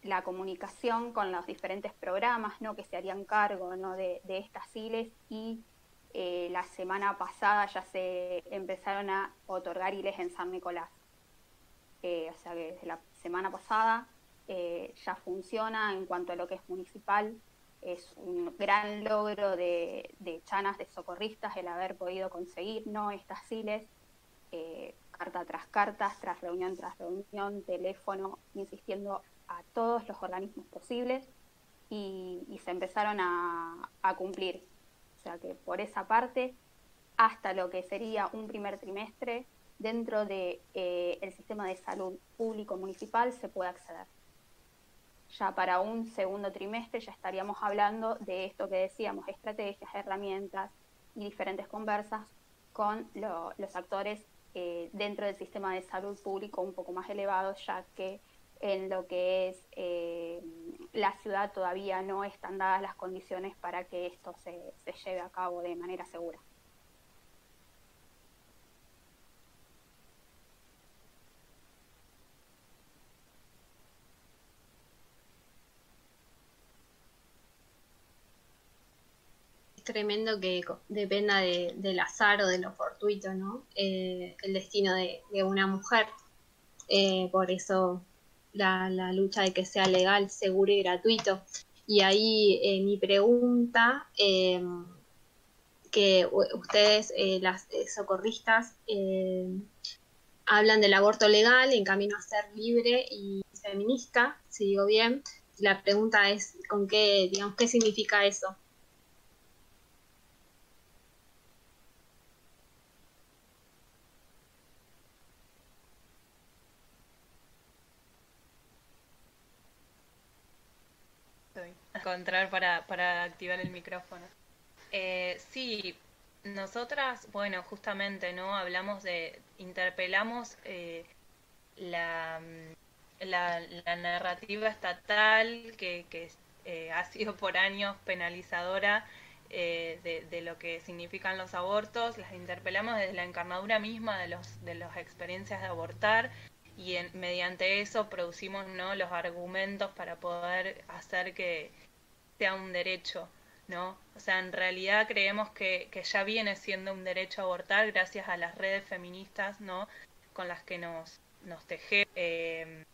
la comunicación con los diferentes programas ¿no? que se harían cargo ¿no? de, estas ILES y eh, la semana pasada ya se empezaron a otorgar ILES en San Nicolás. Eh, o sea que desde la semana pasada eh, ya funciona en cuanto a lo que es municipal. Es un gran logro de, Chanas, de socorristas, el haber podido conseguir ¿no? estas ILES, carta tras carta, tras reunión tras reunión, teléfono, insistiendo a todos los organismos posibles y, se empezaron a, cumplir. O sea que por esa parte, hasta lo que sería un primer trimestre, dentro del de, eh, sistema de salud público municipal se puede acceder. Ya para un segundo trimestre ya estaríamos hablando de esto que decíamos, estrategias, herramientas y diferentes conversas con los actores eh, dentro del sistema de salud público un poco más elevados, ya que en lo que es eh, la ciudad todavía no están dadas las condiciones para que esto se, se lleve a cabo de manera segura. Es tremendo que dependa del azar o de lo fortuito, ¿no? Eh, el destino de, una mujer. Eh, por eso la, lucha de que sea legal, seguro y gratuito. Y ahí eh, mi pregunta, eh, que ustedes, eh, las socorristas, hablan del aborto legal en camino a ser libre y feminista, si digo bien. La pregunta es, ¿con qué, digamos, qué significa eso? Encontrar para, para activar el micrófono. Eh, sí, nosotras, bueno, justamente, ¿no? Hablamos de, interpelamos eh, la, la, narrativa estatal que, que eh, ha sido por años penalizadora eh, de, lo que significan los abortos, las interpelamos desde la encarnadura misma de, los, de las experiencias de abortar y mediante eso producimos ¿no? los argumentos para poder hacer que, sea un derecho, ¿no? O sea, en realidad creemos que, que ya viene siendo un derecho a abortar gracias a las redes feministas, ¿no? Con las que nos, nos teje. Eh,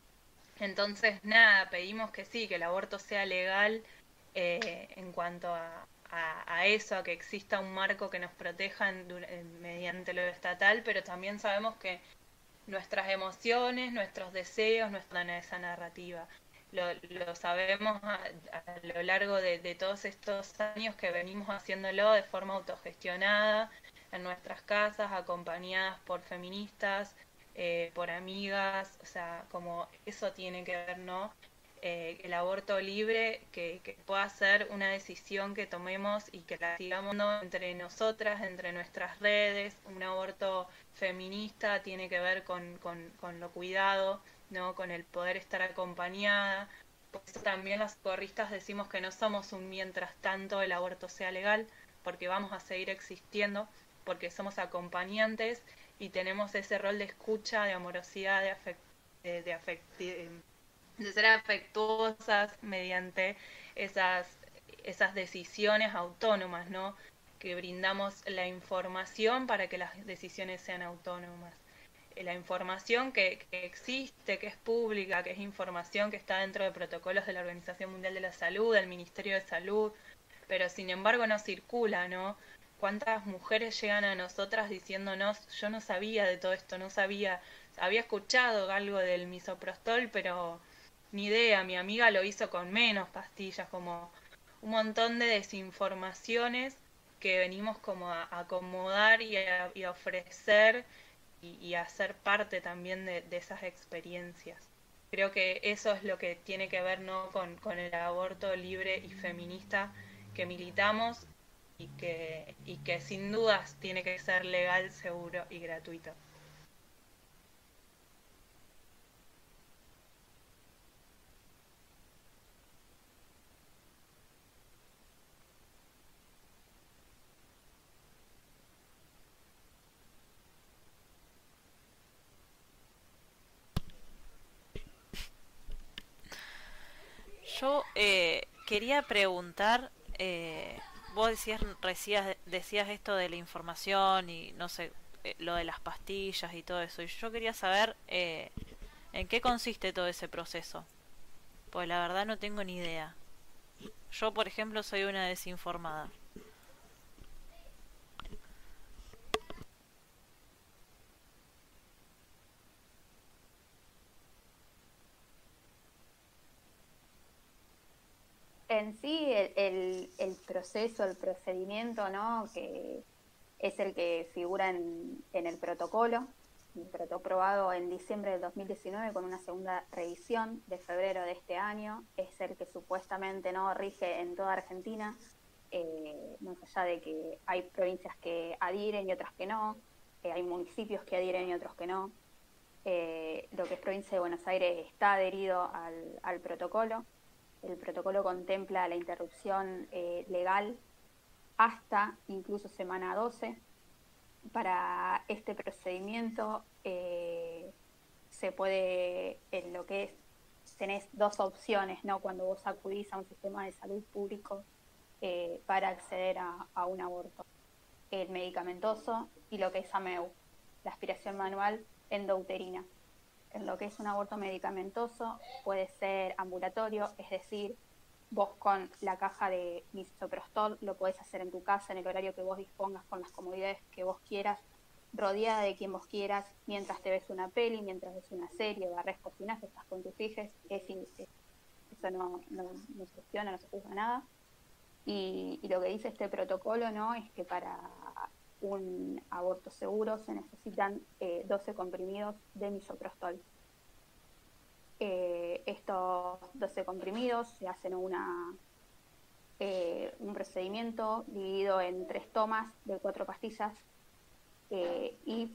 entonces, nada, pedimos que sí, que el aborto sea legal eh, en cuanto a, a, eso, a que exista un marco que nos proteja mediante lo estatal, pero también sabemos que nuestras emociones, nuestros deseos en esa narrativa lo, sabemos a, lo largo de, todos estos años que venimos haciéndolo de forma autogestionada en nuestras casas, acompañadas por feministas, eh, por amigas, o sea, como eso tiene que ver, ¿no? Eh, el aborto libre, que, pueda ser una decisión que tomemos y que la sigamos entre nosotras, entre nuestras redes. Un aborto feminista tiene que ver con, con lo cuidado, ¿no? Con el poder estar acompañada. Por también las corristas decimos que no somos un mientras tanto el aborto sea legal, porque vamos a seguir existiendo porque somos acompañantes y tenemos ese rol de escucha, de amorosidad, de, de, de ser afectuosas mediante esas, esas decisiones autónomas, ¿no? Que brindamos la información para que las decisiones sean autónomas. La información que, existe, que es pública, que es información que está dentro de protocolos de la Organización Mundial de la Salud, del Ministerio de Salud, pero sin embargo no circula, ¿no? cuántas mujeres llegan a nosotras diciéndonos, yo no sabía de todo esto, no sabía, había escuchado algo del misoprostol, pero ni idea, mi amiga lo hizo con menos pastillas, como un montón de desinformaciones que venimos como a acomodar y a, ofrecer y, a ser parte también de, esas experiencias. Creo que eso es lo que tiene que ver ¿no? con, con el aborto libre y feminista que militamos y que, y que sin dudas tiene que ser legal, seguro y gratuito. Yo eh, quería preguntar eh, vos decías, decías, decías esto de la información y no sé, eh, lo de las pastillas y todo eso. Y yo quería saber eh, en qué consiste todo ese proceso. Pues la verdad no tengo ni idea. Yo, por ejemplo, soy una desinformada. En sí el, proceso, el procedimiento, ¿no? Que es el que figura en, el protocolo, el protocolo aprobado en diciembre del 2019 con una segunda revisión de febrero de este año, es el que supuestamente no rige en toda Argentina, eh, más allá de que hay provincias que adhieren y otras que no, eh, hay municipios que adhieren y otros que no. Eh, lo que es provincia de Buenos Aires está adherido al protocolo el protocolo contempla la interrupción eh, legal hasta incluso semana 12. Para este procedimiento eh, se puede, en lo que es, tenés dos opciones, ¿no? Cuando vos acudís a un sistema de salud público eh, para acceder a, a, un aborto. El medicamentoso y lo que es AMEU, la aspiración manual endouterina en lo que es un aborto medicamentoso puede ser ambulatorio, es decir, vos con la caja de misoprostol lo podés hacer en tu casa en el horario que vos dispongas, con las comodidades que vos quieras, rodeada de quien vos quieras, mientras te ves una peli, mientras ves una serie, barres, cocinas, estás con tus hijos, es, eso no, se cuestiona, no se juzga nada. Y, lo que dice este protocolo no es que para un aborto seguro se necesitan 12 eh, comprimidos de misoprostol. Eh, estos 12 comprimidos se hacen una, eh, un procedimiento dividido en tres tomas de cuatro pastillas y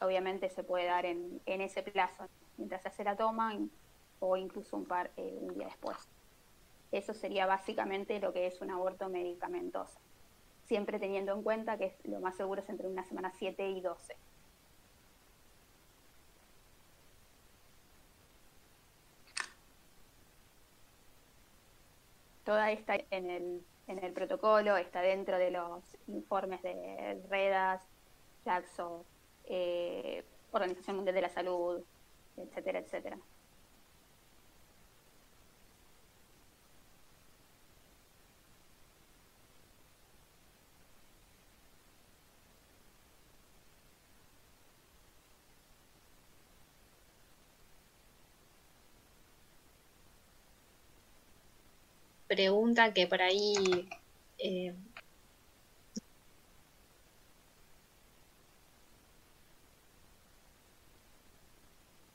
obviamente se puede dar en, en, ese plazo, mientras se hace la toma o incluso un par un día después. Eso sería básicamente lo que es un aborto medicamentoso siempre teniendo en cuenta que lo más seguro es entre una semana 7 y 12. Toda esta en el, en el protocolo, está dentro de los informes de REDAS, JAXO, eh, Organización Mundial de la Salud, etcétera, etcétera. Pregunta que por ahí eh,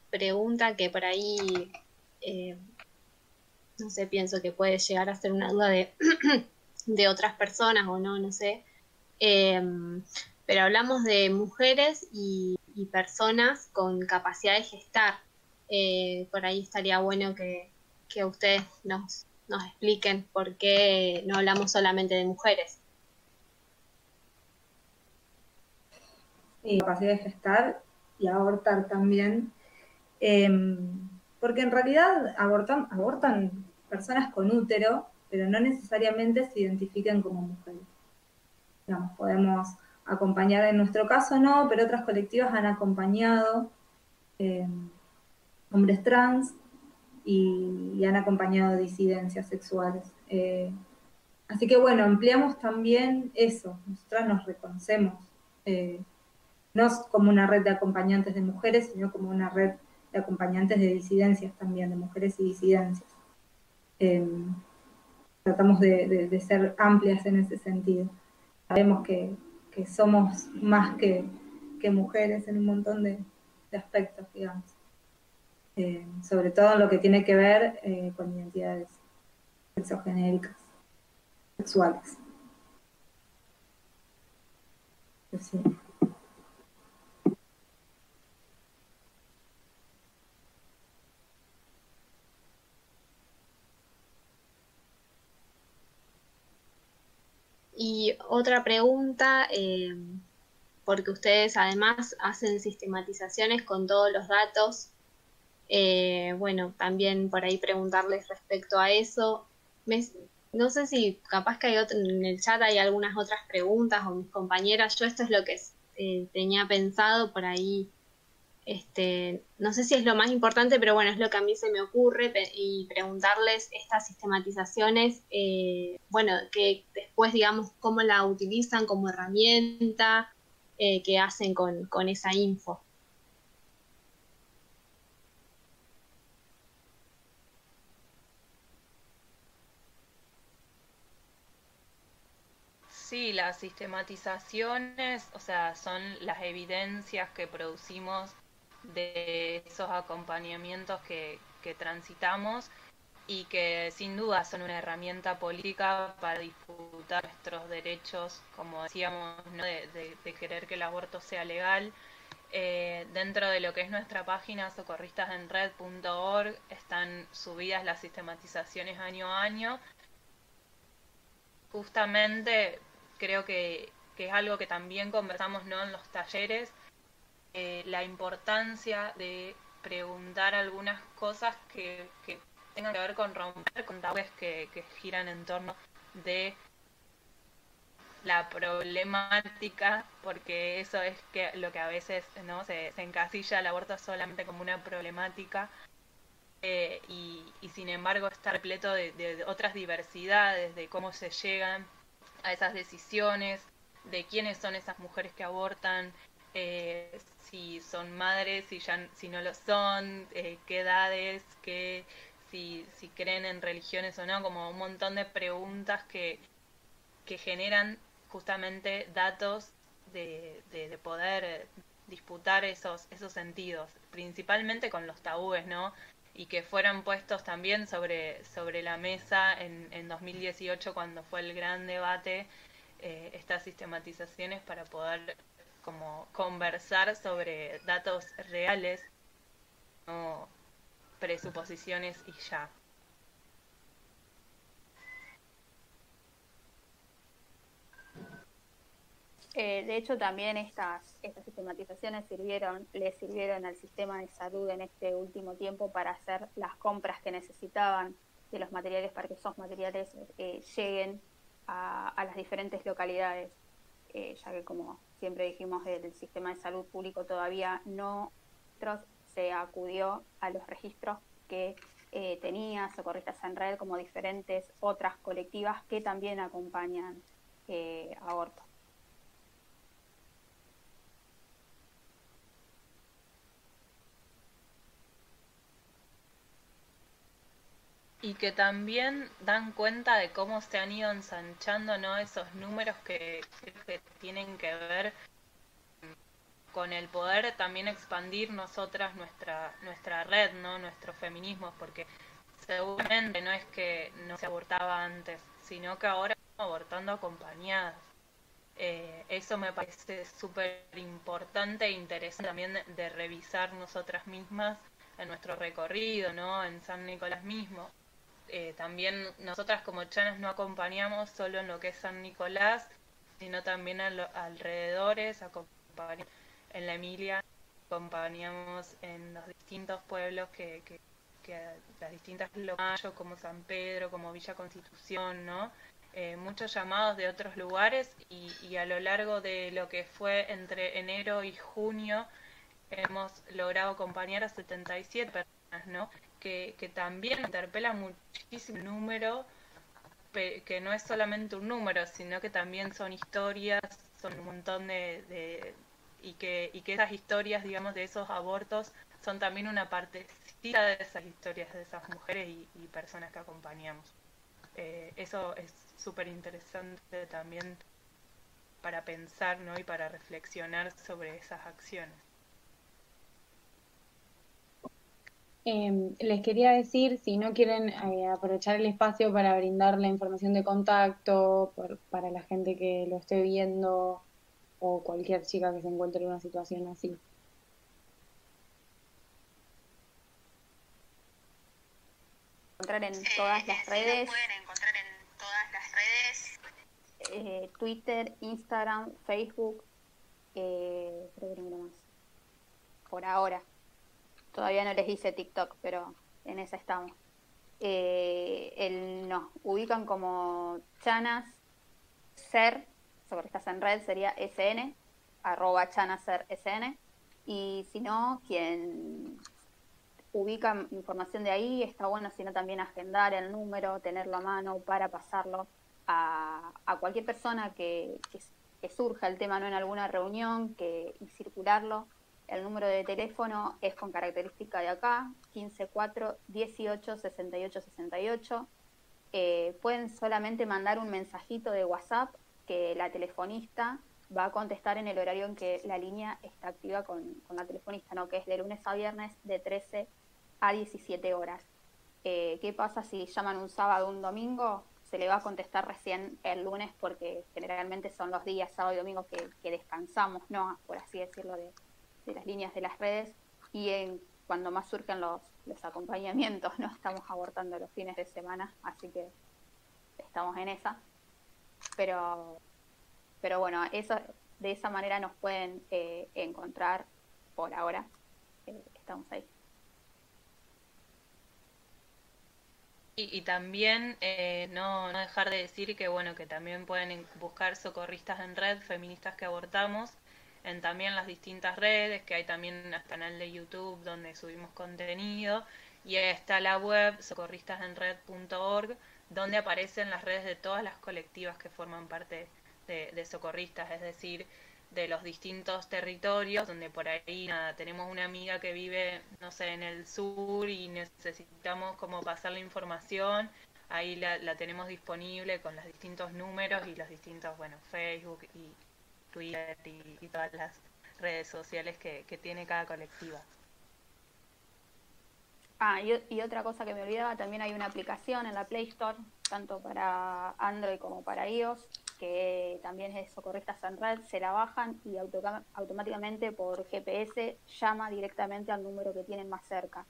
pregunta que por ahí eh, no sé, pienso que puede llegar a ser una duda de, de otras personas o no, no sé. Em, pero hablamos de mujeres y, personas con capacidad de gestar. Eh, por ahí estaría bueno que, que ustedes nos, nos expliquen por qué no hablamos solamente de mujeres. y capacidad de gestar y abortar también, em, porque en realidad abortan, abortan personas con útero, pero no necesariamente se identifican como mujeres. Digamos, podemos acompañar, en nuestro caso no, pero otras colectivas han acompañado em, hombres trans y, han acompañado disidencias sexuales. Eh, así que bueno, ampliamos también eso, nosotras nos reconocemos, eh, no como una red de acompañantes de mujeres, sino como una red de acompañantes de disidencias también, de mujeres y disidencias. Em, tratamos de, ser amplias en ese sentido. Sabemos que, somos más que, mujeres en un montón de aspectos, digamos. Eh, sobre todo en lo que tiene que ver eh, con identidades sexogenéricas, sexuales. Pues y otra pregunta, eh, porque ustedes además hacen sistematizaciones con todos los datos eh, bueno, también por ahí preguntarles respecto a eso. no sé si capaz que hay otro, en el chat hay algunas otras preguntas o mis compañeras. Yo esto es lo que eh, tenía pensado por ahí. Este, no sé si es lo más importante, pero bueno, es lo que a mí se me ocurre y preguntarles estas sistematizaciones, eh, bueno, que después digamos cómo la utilizan como herramienta, qué hacen con, con esa info. Sí, las sistematizaciones, o sea, son las evidencias que producimos de esos acompañamientos que, transitamos y que sin duda son una herramienta política para disputar nuestros derechos, como decíamos, ¿no? de, querer que el aborto sea legal. Eh, dentro de lo que es nuestra página socorristasenred.org están subidas las sistematizaciones año a año justamente creo que, es algo que también conversamos ¿no? en los talleres, eh, la importancia de preguntar algunas cosas que, tengan que ver con romper con tabúes que, que giran en torno de la problemática, porque eso es que lo que a veces no se, se encasilla el aborto solamente como una problemática eh, y, sin embargo está repleto de, otras diversidades, de cómo se llegan a esas decisiones, de quiénes son esas mujeres que abortan, eh, si son madres, si, ya, si no lo son, eh, qué edades, qué, si, si creen en religiones o no, como un montón de preguntas que, que generan justamente datos de, de, poder disputar esos, esos sentidos, principalmente con los tabúes, ¿no? Y que fueron puestos también sobre, sobre la mesa en, en 2018 cuando fue el gran debate eh, estas sistematizaciones para poder como conversar sobre datos reales, no presuposiciones y ya. Eh, de hecho, también estas, sistematizaciones le sirvieron al sistema de salud en este último tiempo para hacer las compras que necesitaban de los materiales para que esos materiales eh, lleguen a, las diferentes localidades, eh, ya que como siempre dijimos, el sistema de salud público todavía no se acudió a los registros que tenía Socorristas en Red como diferentes otras colectivas que también acompañan abortos. Y que también dan cuenta de cómo se han ido ensanchando ¿no? esos números que, que tienen que ver con el poder también expandir nosotras nuestra nuestra red, ¿no? nuestros feminismos, porque seguramente no es que no se abortaba antes, sino que ahora estamos abortando acompañadas. Eh, eso me parece súper importante e interesante también de, de, revisar nosotras mismas en nuestro recorrido, ¿no? En San Nicolás mismo. Eh, también nosotras como chanas no acompañamos solo en lo que es San Nicolás, sino también a los alrededores, en la Emilia, acompañamos en los distintos pueblos que, que, las distintas locales, como San Pedro, como Villa Constitución, ¿no? Eh, muchos llamados de otros lugares y, y, a lo largo de lo que fue entre enero y junio hemos logrado acompañar a 77 personas, ¿no? Que, también interpela muchísimo el número, que no es solamente un número, sino que también son historias, son un montón de, y que, y que esas historias, digamos, de esos abortos son también una partecita de esas historias de esas mujeres y, personas que acompañamos. Eh, eso es súper interesante también para pensar ¿no? y para reflexionar sobre esas acciones. Em, les quería decir, si no quieren eh, aprovechar el espacio para brindar la información de contacto para la gente que lo esté viendo o cualquier chica que se encuentre en una situación así. Encontrar en todas las redes. pueden encontrar en todas las redes. Eh, Twitter, Instagram, Facebook, eh, creo que más. Por ahora. Todavía no les hice TikTok, pero en esa estamos. Eh, el, nos ubican como Chanas Ser sobre estás en red sería sn, arroba chanaser sn, y si no, quien ubica información de ahí, está bueno sino también agendar el número, tenerlo a mano para pasarlo a, a cualquier persona que, que, surja el tema no en alguna reunión que, y circularlo. El número de teléfono es con característica de acá, 154 18 68 68. pueden solamente mandar un mensajito de WhatsApp que la telefonista va a contestar en el horario en que la línea está activa con, la telefonista, ¿no? que es de lunes a viernes de 13 a 17 horas. Eh, ¿Qué pasa si llaman un sábado o un domingo? Se le va a contestar recién el lunes porque generalmente son los días sábado y domingo que, descansamos, ¿no? por así decirlo, de, las líneas de las redes. Y en, cuando más surgen los, los acompañamientos, ¿no? Estamos abortando los fines de semana, así que estamos en esa pero, pero bueno, eso, de esa manera nos pueden eh, encontrar por ahora. Eh, estamos ahí. Y, también eh, no, no, dejar de decir que bueno que también pueden buscar socorristas en red, feministas que abortamos, en también las distintas redes, que hay también el canal de YouTube donde subimos contenido, y está la web socorristasenred.org, donde aparecen las redes de todas las colectivas que forman parte de, socorristas, es decir, de los distintos territorios, donde por ahí nada, tenemos una amiga que vive, no sé, en el sur y necesitamos como pasar la información, ahí la, tenemos disponible con los distintos números y los distintos, bueno, Facebook y Twitter y, todas las redes sociales que tiene cada colectiva. Ah, y, otra cosa que me olvidaba, también hay una aplicación en la Play Store, tanto para Android como para iOS, que también es Socorristas en Red, se la bajan y automáticamente por GPS llama directamente al número que tienen más cerca.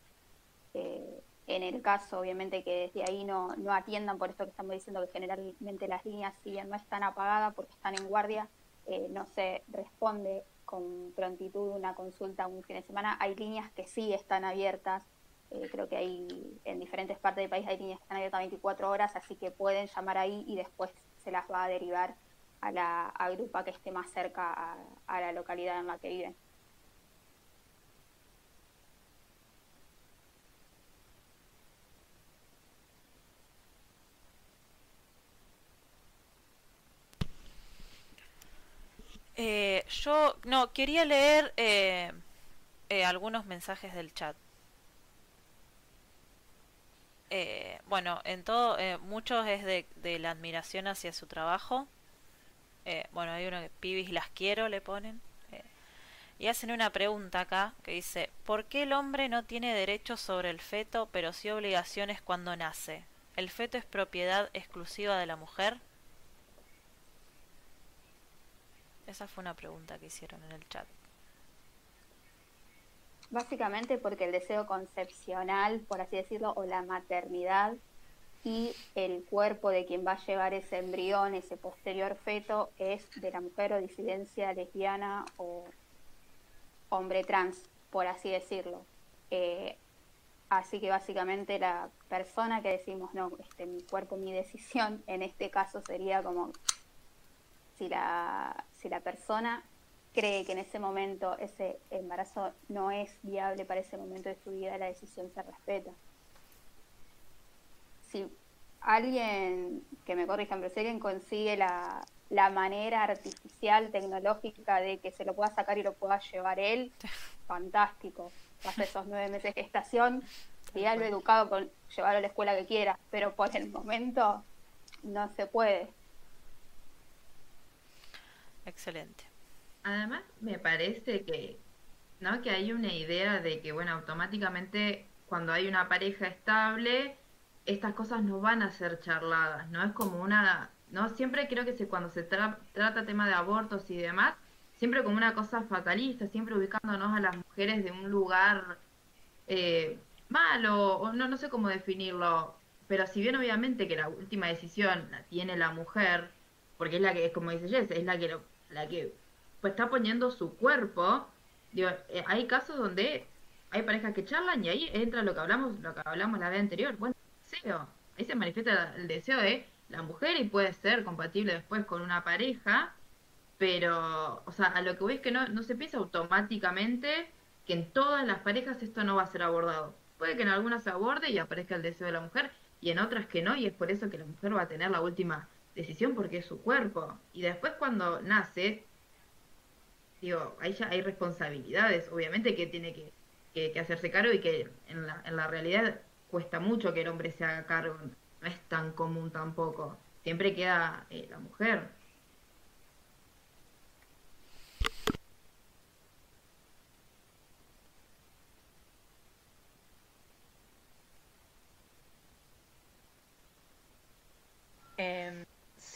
Eh, en el caso, obviamente, que desde ahí no, no atiendan, por esto que estamos diciendo que generalmente las líneas, si bien no están apagadas porque están en guardia, eh, no se responde con prontitud una consulta un fin de semana. Hay líneas que sí están abiertas eh, creo que hay en diferentes partes del país hay líneas que están abiertas 24 horas, así que pueden llamar ahí y después se las va a derivar a la grupa que esté más cerca a, la localidad en la que viven. Eh, yo no quería leer eh, algunos mensajes del chat. Eh, bueno, en todo, eh, muchos es de, de, la admiración hacia su trabajo. Eh, bueno, hay uno que pibis las quiero, le ponen. y hacen una pregunta acá que dice, ¿por qué el hombre no tiene derechos sobre el feto, pero sí obligaciones cuando nace? ¿El feto es propiedad exclusiva de la mujer? Esa fue una pregunta que hicieron en el chat. Básicamente porque el deseo concepcional, por así decirlo, o la maternidad y el cuerpo de quien va a llevar ese embrión, ese posterior feto, es de la mujer o disidencia lesbiana o, hombre trans, por así decirlo. Eh, así que básicamente la persona que decimos, no, este, mi cuerpo, mi decisión, en este caso sería como si la, si la persona cree que en ese momento ese embarazo no es viable para ese momento de su vida, la decisión se respeta. Si alguien, que me corrijan, pero si alguien consigue la, la manera artificial, tecnológica de que se lo pueda sacar y lo pueda llevar él, fantástico. Pasa esos nueve meses de gestación, lo educado con llevarlo a la escuela que quiera, pero por el momento no se puede. Excelente. Además, me parece que, ¿no? Que hay una idea de que, bueno, automáticamente cuando hay una pareja estable, estas cosas no van a ser charladas, ¿no? Es como una, ¿no? Siempre creo que se, cuando se trata tema de abortos y demás, siempre como una cosa fatalista, siempre ubicándonos a las mujeres de un lugar eh, malo, o no, no sé cómo definirlo, pero si bien obviamente que la última decisión la tiene la mujer, porque es la que, es como dice Jess, es la que, la que pues está poniendo su cuerpo, digo, eh, hay casos donde hay parejas que charlan y ahí entra lo que hablamos, lo que hablamos la vez anterior, bueno, deseo, ahí se manifiesta el deseo de la mujer y puede ser compatible después con una pareja, pero, o sea, a lo que voy que no, no se piensa automáticamente que en todas las parejas esto no va a ser abordado. Puede que en algunas se aborde y aparezca el deseo de la mujer y en otras que no, y es por eso que la mujer va a tener la última decisión porque es su cuerpo. Y después cuando nace, digo, ahí ya hay responsabilidades, obviamente que tiene que, que, hacerse cargo y que en la, en la realidad cuesta mucho que el hombre se haga cargo, no es tan común tampoco, siempre queda eh, la mujer. Em,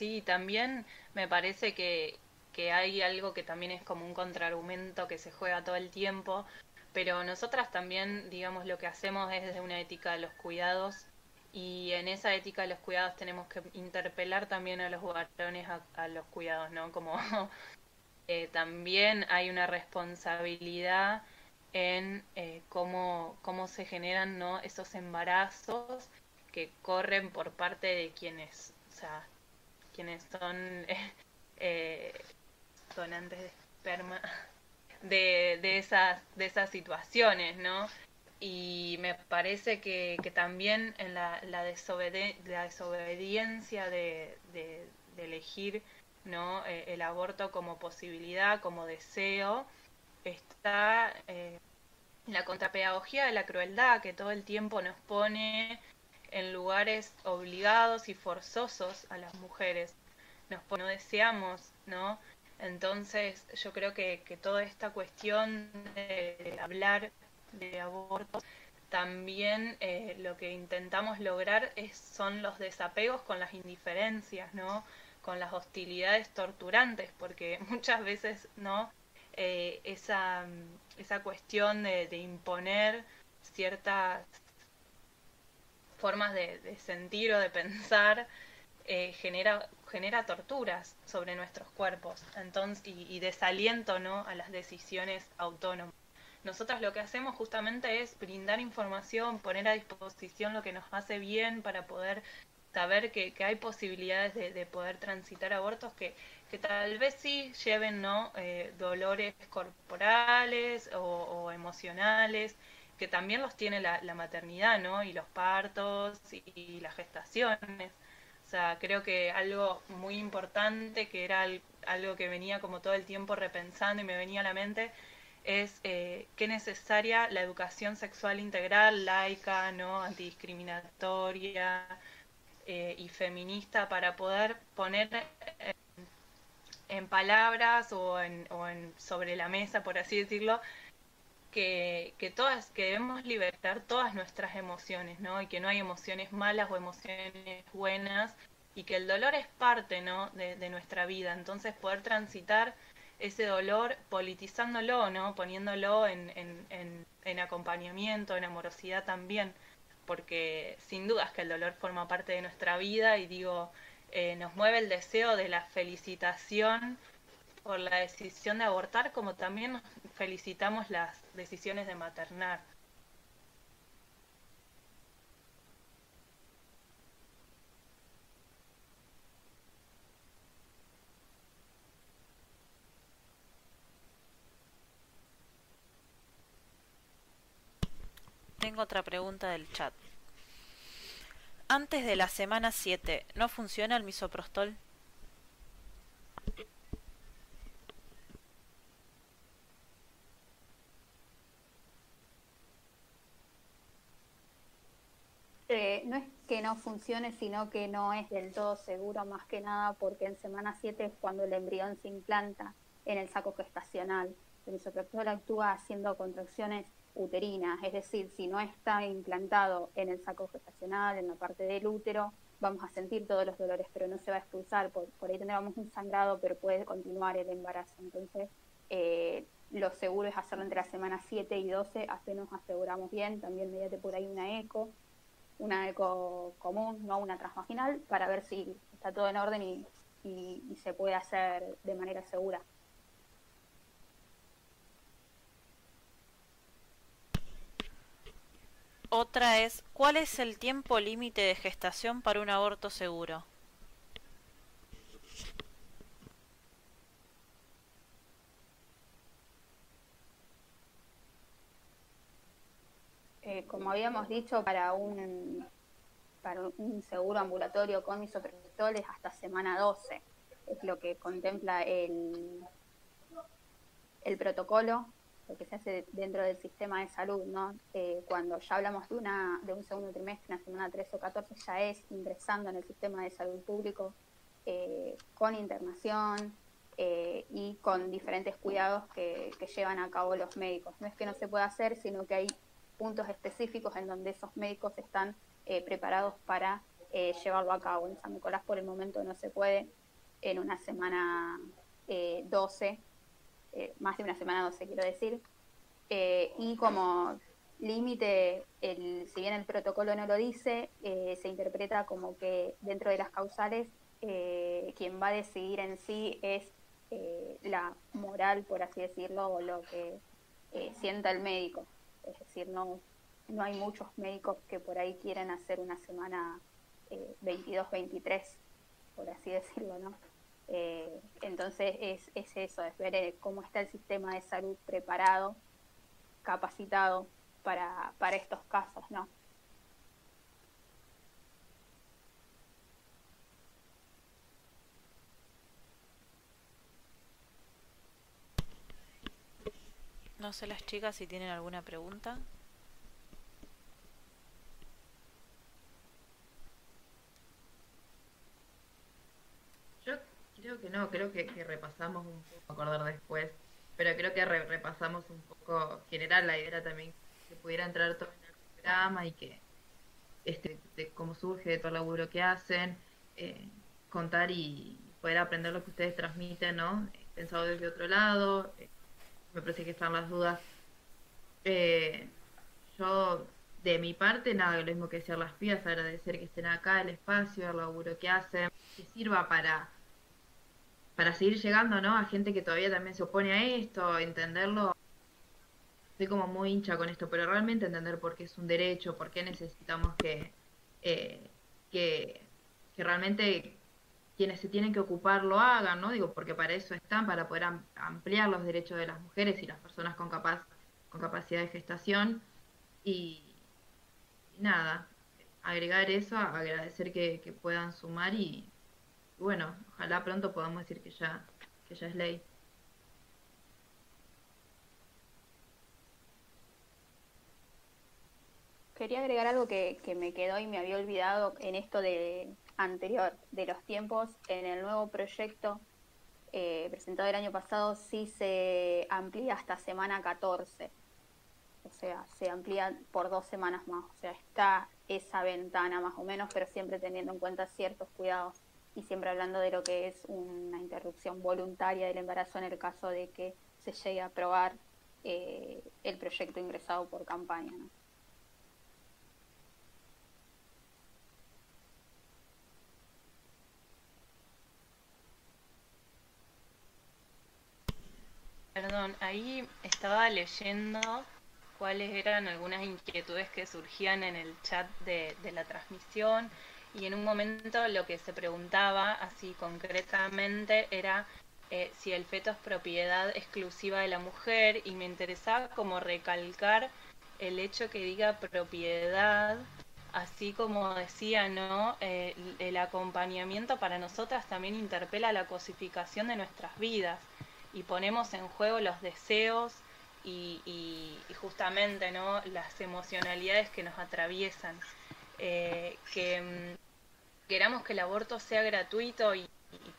sí, también me parece que, que hay algo que también es como un contraargumento que se juega todo el tiempo, pero nosotras también, digamos, lo que hacemos es desde una ética de los cuidados y en esa ética de los cuidados tenemos que interpelar también a los varones a, los cuidados, ¿no? Como eh, también hay una responsabilidad en eh, cómo, cómo se generan ¿no? esos embarazos que corren por parte de quienes, o sea, quienes son eh, donantes de esperma de, de, esas, de esas situaciones, ¿no? Y me parece que, que también en la, la, la desobediencia de, de, elegir ¿no? Eh, el aborto como posibilidad, como deseo, está eh, la contrapedagogía de la crueldad que todo el tiempo nos pone en lugares obligados y forzosos a las mujeres. Nos no deseamos, ¿no? Entonces, yo creo que, que toda esta cuestión de hablar de aborto, también eh, lo que intentamos lograr es, son los desapegos con las indiferencias, ¿no? Con las hostilidades torturantes, porque muchas veces, ¿no? Eh, esa, esa cuestión de imponer ciertas formas de, sentir o de pensar eh, genera genera torturas sobre nuestros cuerpos entonces, y, desaliento ¿no? a las decisiones autónomas. Nosotras lo que hacemos justamente es brindar información, poner a disposición lo que nos hace bien para poder saber que, hay posibilidades de, poder transitar abortos que, que tal vez sí lleven ¿no? Eh, dolores corporales o, emocionales, que también los tiene la, maternidad ¿no? y los partos y las gestaciones sea, creo que algo muy importante, que era algo que venía como todo el tiempo repensando y me venía a la mente, es eh, que necesaria la educación sexual integral, laica, no antidiscriminatoria eh, y feminista para poder poner en, palabras o, en, o en, sobre la mesa, por así decirlo, que, que, todas, que debemos liberar todas nuestras emociones, ¿no? Y que no hay emociones malas o emociones buenas y que el dolor es parte, ¿no? De, nuestra vida. Entonces poder transitar ese dolor politizándolo, ¿no? Poniéndolo en, en, en, en acompañamiento, en amorosidad también, porque sin dudas que el dolor forma parte de nuestra vida y digo, eh, nos mueve el deseo de la felicitación por la decisión de abortar, como también felicitamos las decisiones de maternar. Tengo otra pregunta del chat. Antes de la semana 7, ¿no funciona el misoprostol? No es que no funcione, sino que no es del todo seguro, más que nada porque en semana 7 es cuando el embrión se implanta en el saco gestacional. El misoprostol actúa haciendo contracciones uterinas, es decir, si no está implantado en el saco gestacional, en la parte del útero, vamos a sentir todos los dolores, pero no se va a expulsar, por, ahí tendríamos un sangrado, pero puede continuar el embarazo. Entonces, eh, lo seguro es hacerlo entre las semanas 7 y 12, así nos aseguramos bien, también mediante por ahí una eco, una eco común, no una transvaginal, para ver si está todo en orden y, y se puede hacer de manera segura. Otra es, ¿cuál es el tiempo límite de gestación para un aborto seguro? Como habíamos dicho, para un, para un seguro ambulatorio con misoprostol es hasta semana 12. Es lo que contempla el, el protocolo lo que se hace dentro del sistema de salud, ¿no? Eh, cuando ya hablamos de, una, de un segundo trimestre, una semana 13 o 14, ya es ingresando en el sistema de salud público eh, con internación eh, y con diferentes cuidados que, que, llevan a cabo los médicos. No es que no se pueda hacer, sino que hay puntos específicos en donde esos médicos están preparados para llevarlo a cabo. En San Nicolás por el momento no se puede, en una semana 12 eh, más de una semana 12 quiero decir, eh, y como límite, si bien el protocolo no lo dice, eh, se interpreta como que dentro de las causales quien va a decidir en sí es la moral, por así decirlo, o lo que sienta el médico. Es decir, no, no hay muchos médicos que por ahí quieren hacer una semana 22-23, por así decirlo, ¿no? Eh, entonces es, es, eso, es ver eh, cómo está el sistema de salud preparado, capacitado para, para estos casos, ¿no? No sé las chicas si tienen alguna pregunta. Creo que no, creo que, repasamos un poco, acordar después, pero creo que repasamos un poco general la idea también que pudiera entrar todo en el programa y que este de cómo surge, de todo el laburo que hacen, eh, contar y poder aprender lo que ustedes transmiten, ¿no? Pensado desde otro lado, eh, me parece que están las dudas. Eh, yo, de mi parte, nada, lo mismo que decir las pibas, agradecer que estén acá, el espacio, el laburo que hacen, que sirva para para seguir llegando ¿no? a gente que todavía también se opone a esto, entenderlo. Estoy como muy hincha con esto, pero realmente entender por qué es un derecho, por qué necesitamos que, eh, que, realmente quienes se tienen que ocupar lo hagan, ¿no? Digo, porque para eso están, para poder ampliar los derechos de las mujeres y las personas con, capaz, con capacidad de gestación. Y, nada, agregar eso, agradecer que, puedan sumar y, bueno, ojalá pronto podamos decir que ya, que ya es ley. Quería agregar algo que me quedó y me había olvidado en esto de anterior, de los tiempos. En el nuevo proyecto eh, presentado el año pasado sí se amplía hasta semana 14. O sea, se amplía por dos semanas más. O sea, está esa ventana más o menos, pero siempre teniendo en cuenta ciertos cuidados y siempre hablando de lo que es una interrupción voluntaria del embarazo en el caso de que se llegue a aprobar eh, el proyecto ingresado por campaña. Perdón, ahí estaba leyendo cuáles eran algunas inquietudes que surgían en el chat de, la transmisión y en un momento lo que se preguntaba así concretamente era eh, si el feto es propiedad exclusiva de la mujer y me interesaba como recalcar el hecho que diga propiedad, así como decía, ¿no? Eh, el acompañamiento para nosotras también interpela la cosificación de nuestras vidas y ponemos en juego los deseos y, y, justamente, ¿no? Las emocionalidades que nos atraviesan. Eh, que mm, queramos que el aborto sea gratuito y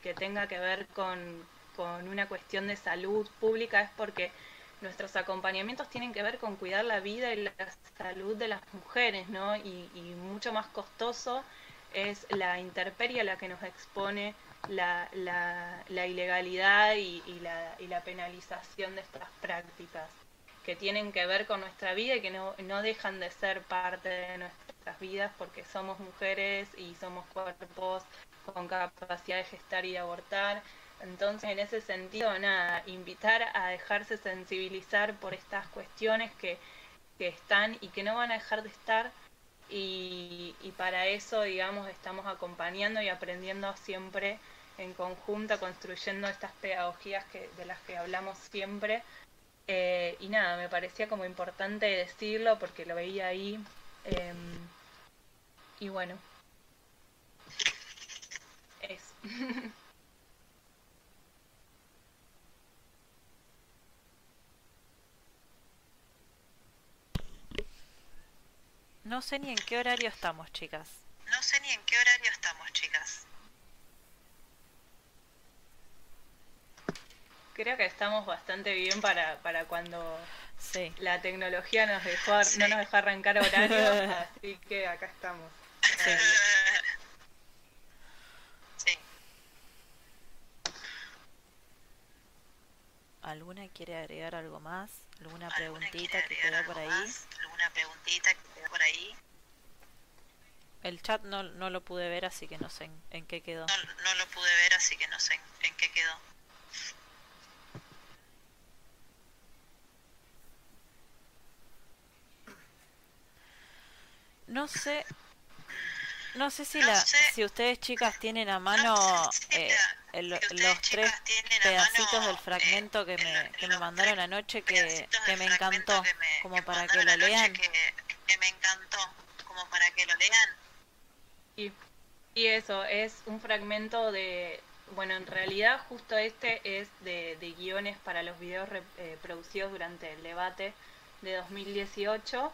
que tenga que ver con, con una cuestión de salud pública es porque nuestros acompañamientos tienen que ver con cuidar la vida y la salud de las mujeres, ¿no? Y, mucho más costoso es la intemperie a la que nos expone la, la, ilegalidad y, la, y la penalización de estas prácticas que tienen que ver con nuestra vida y que no, no dejan de ser parte de nuestras vidas porque somos mujeres y somos cuerpos con capacidad de gestar y abortar entonces, en ese sentido, nada, invitar a dejarse sensibilizar por estas cuestiones que, que están y que no van a dejar de estar. Y, y, para eso, digamos, estamos acompañando y aprendiendo siempre en conjunto, construyendo estas pedagogías que, de las que hablamos siempre. Eh, y nada, me parecía como importante decirlo porque lo veía ahí. Eh, y bueno, eso. No sé ni en qué horario estamos, chicas. No sé ni en qué horario estamos, chicas. Creo que estamos bastante bien para, para cuando la tecnología nos dejó, no nos dejó arrancar horario, así que acá estamos. Sí. ¿Alguna quiere agregar algo más? ¿Alguna preguntita que quedó por ahí? ¿Alguna preguntita que quedó por ahí? El chat no, no lo pude ver, así que no sé en, qué quedó. No, no, lo pude ver, así que no sé en qué quedó. No sé, no sé si la, si ustedes chicas tienen a mano eh, los tres pedacitos del fragmento que me, que me mandaron anoche que, que me encantó, como para que lo lean. Que, me encantó, como para que lo lean. Y, y eso, es un fragmento de, bueno, en realidad justo este es de, de guiones para los videos eh, producidos durante el debate de 2018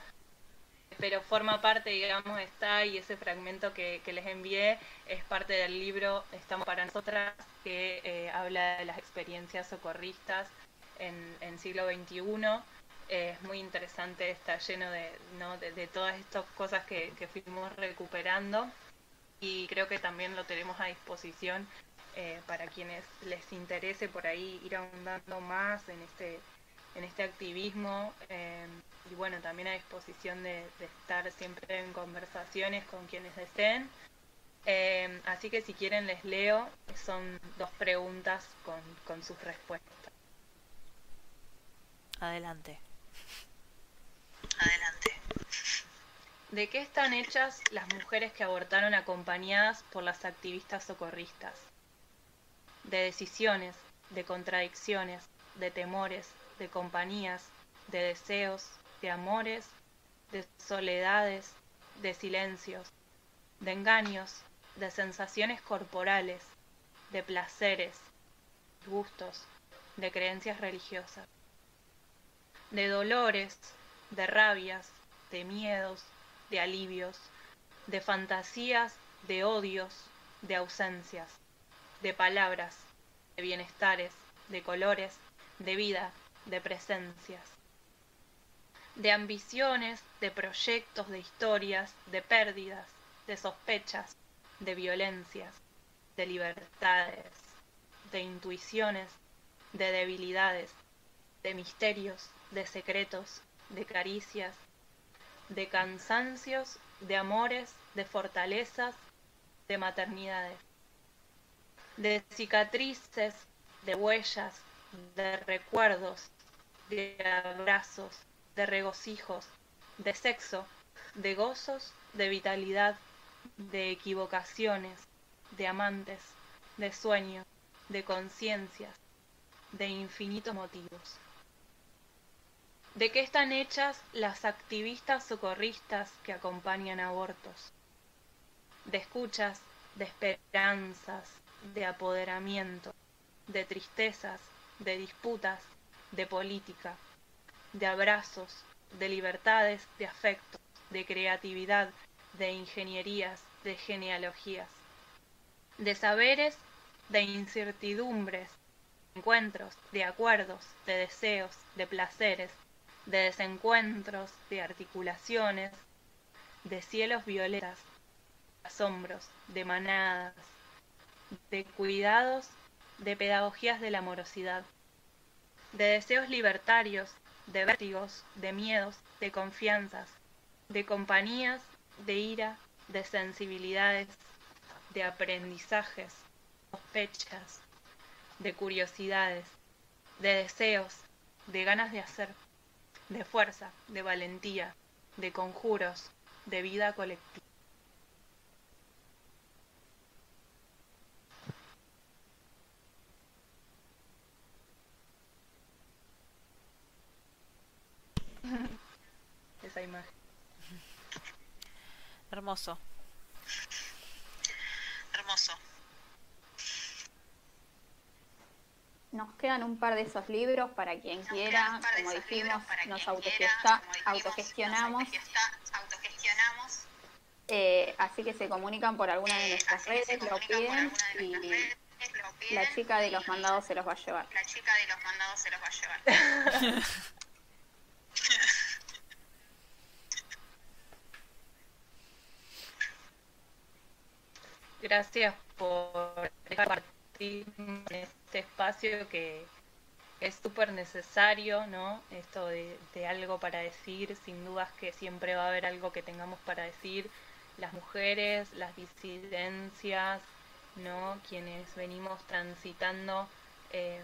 pero forma parte, digamos, está y ese fragmento que, les envié es parte del libro Estamos para nosotras, que eh, habla de las experiencias socorristas en, en siglo XXI. es muy interesante, está lleno de, ¿no? de, todas estas cosas que, que, fuimos recuperando y creo que también lo tenemos a disposición eh, para quienes les interese por ahí ir ahondando más en este en este activismo eh, y bueno, también a disposición de, estar siempre en conversaciones con quienes deseen. Eh, así que si quieren les leo, son dos preguntas con, con sus respuestas. Adelante. Adelante. ¿De qué están hechas las mujeres que abortaron acompañadas por las activistas socorristas? De decisiones, de contradicciones, de temores, de compañías, de deseos, de amores, de soledades, de silencios, de engaños, de sensaciones corporales, de placeres, gustos, de creencias religiosas, de dolores, de rabias, de miedos, de alivios, de fantasías, de odios, de ausencias, de palabras, de bienestares, de colores, de vida, de presencias, de ambiciones, de proyectos, de historias, de pérdidas, de sospechas, de violencias, de libertades, de intuiciones, de debilidades, de misterios, de secretos, de caricias, de cansancios, de amores, de fortalezas, de maternidades, de cicatrices, de huellas, de recuerdos, de abrazos, de regocijos, de sexo, de gozos, de vitalidad, de equivocaciones, de amantes, de sueños, de conciencias, de infinitos motivos. ¿De qué están hechas las activistas socorristas que acompañan abortos? De escuchas, de esperanzas, de apoderamiento, de tristezas, de disputas, de política, de abrazos, de libertades, de afecto, de creatividad, de ingenierías, de genealogías, de saberes, de incertidumbres, de encuentros, de acuerdos, de deseos, de placeres, de desencuentros, de articulaciones, de cielos violetas, de asombros, de manadas, de cuidados, de pedagogías de la amorosidad, de deseos libertarios, de vértigos, de miedos, de confianzas, de compañías, de ira, de sensibilidades, de aprendizajes, sospechas, de curiosidades, de deseos, de ganas de hacer, de fuerza, de valentía, de conjuros, de vida colectiva. Esa imagen. Hermoso. Hermoso. Nos quedan un par de esos libros para quien quiera, como dijimos, nos autogesta autogestionamos. Eh, así que se comunican por alguna de nuestras redes, lo piden y la chica de los mandados se los va a llevar. La chica de los mandados se los va a llevar. Gracias por compartir este espacio que es súper necesario, ¿no? Esto de, algo para decir, sin dudas que siempre va a haber algo que tengamos para decir, las mujeres, las disidencias, ¿no? Quienes venimos transitando eh,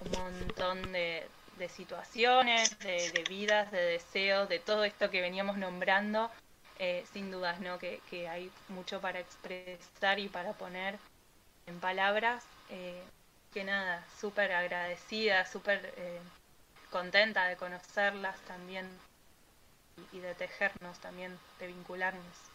un montón de, de situaciones, de, vidas, de deseos, de todo esto que veníamos nombrando, eh, sin dudas, ¿no? Que, que, hay mucho para expresar y para poner en palabras. Eh, que nada, súper agradecida, súper eh, contenta de conocerlas también y, y de tejernos también, de vincularnos.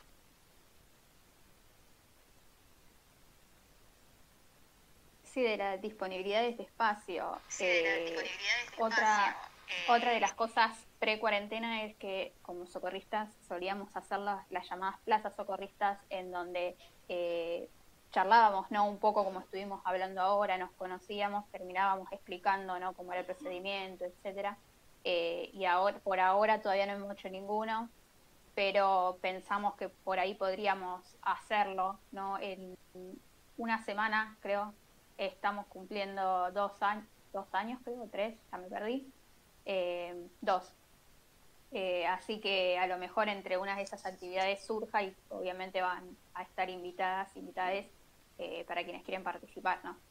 Sí, de la disponibilidad de este espacio. Sí, de la disponibilidad de este otra, espacio. otra de las cosas pre-cuarentena es que como socorristas solíamos hacer las, llamadas plazas socorristas en donde eh, charlábamos, ¿no? Un poco como estuvimos hablando ahora, nos conocíamos, terminábamos explicando, ¿no? Cómo era el procedimiento, etcétera. Eh, y ahora, por ahora todavía no hemos hecho ninguno, pero pensamos que por ahí podríamos hacerlo, ¿no? En una semana, creo, estamos cumpliendo dos años, dos años creo, tres, ya me perdí. Eh, dos. Eh, así que a lo mejor entre unas de esas actividades surja y obviamente van a estar invitadas, invitadas eh, para quienes quieren participar, ¿no?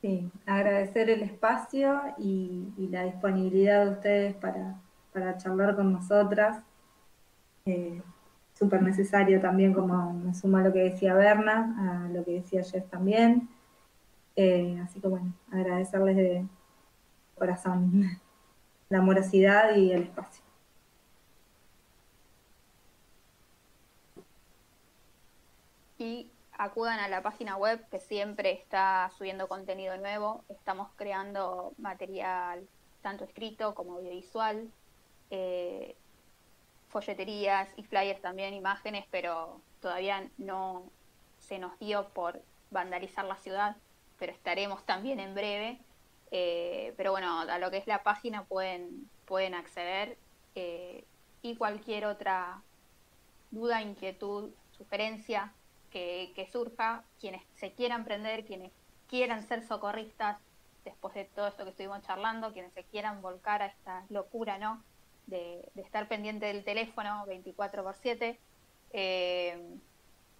Sí, agradecer el espacio y, y la disponibilidad de ustedes para, para charlar con nosotras. Eh, Súper necesario también, como me suma lo que decía Berna, a lo que decía Jeff también. Eh, así que bueno, agradecerles de corazón la amorosidad y el espacio. Y acudan a la página web que siempre está subiendo contenido nuevo. Estamos creando material tanto escrito como audiovisual, eh, folleterías y flyers también, imágenes, pero todavía no se nos dio por vandalizar la ciudad, pero estaremos también en breve. Eh, pero bueno, a lo que es la página pueden, pueden acceder eh, y cualquier otra duda, inquietud, sugerencia que, que, surja, quienes se quieran prender, quienes quieran ser socorristas después de todo esto que estuvimos charlando, quienes se quieran volcar a esta locura, ¿no? De, estar pendiente del teléfono 24 por 7, eh,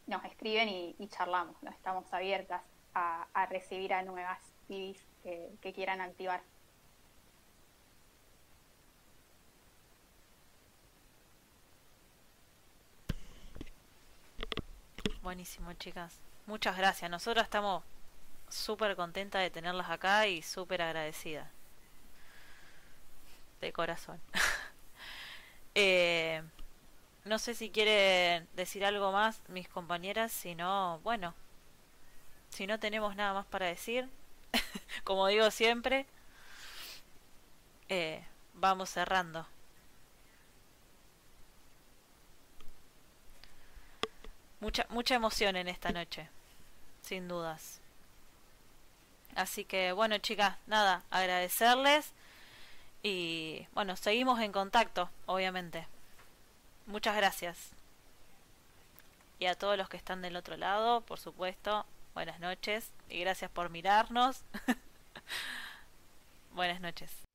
nos escriben y, charlamos, estamos abiertas a, recibir a nuevas pibis que quieran activar. Buenísimo, chicas. Muchas gracias. Nosotros estamos súper contentas de tenerlas acá y súper agradecidas. De corazón. Eh, no sé si quieren decir algo más mis compañeras, si no, bueno, si no tenemos nada más para decir, como digo siempre, eh, vamos cerrando. Mucha, mucha emoción en esta noche, sin dudas. Así que bueno chicas, nada, agradecerles y bueno, seguimos en contacto, obviamente. Muchas gracias. Y a todos los que están del otro lado, por supuesto, buenas noches y gracias por mirarnos. buenas noches.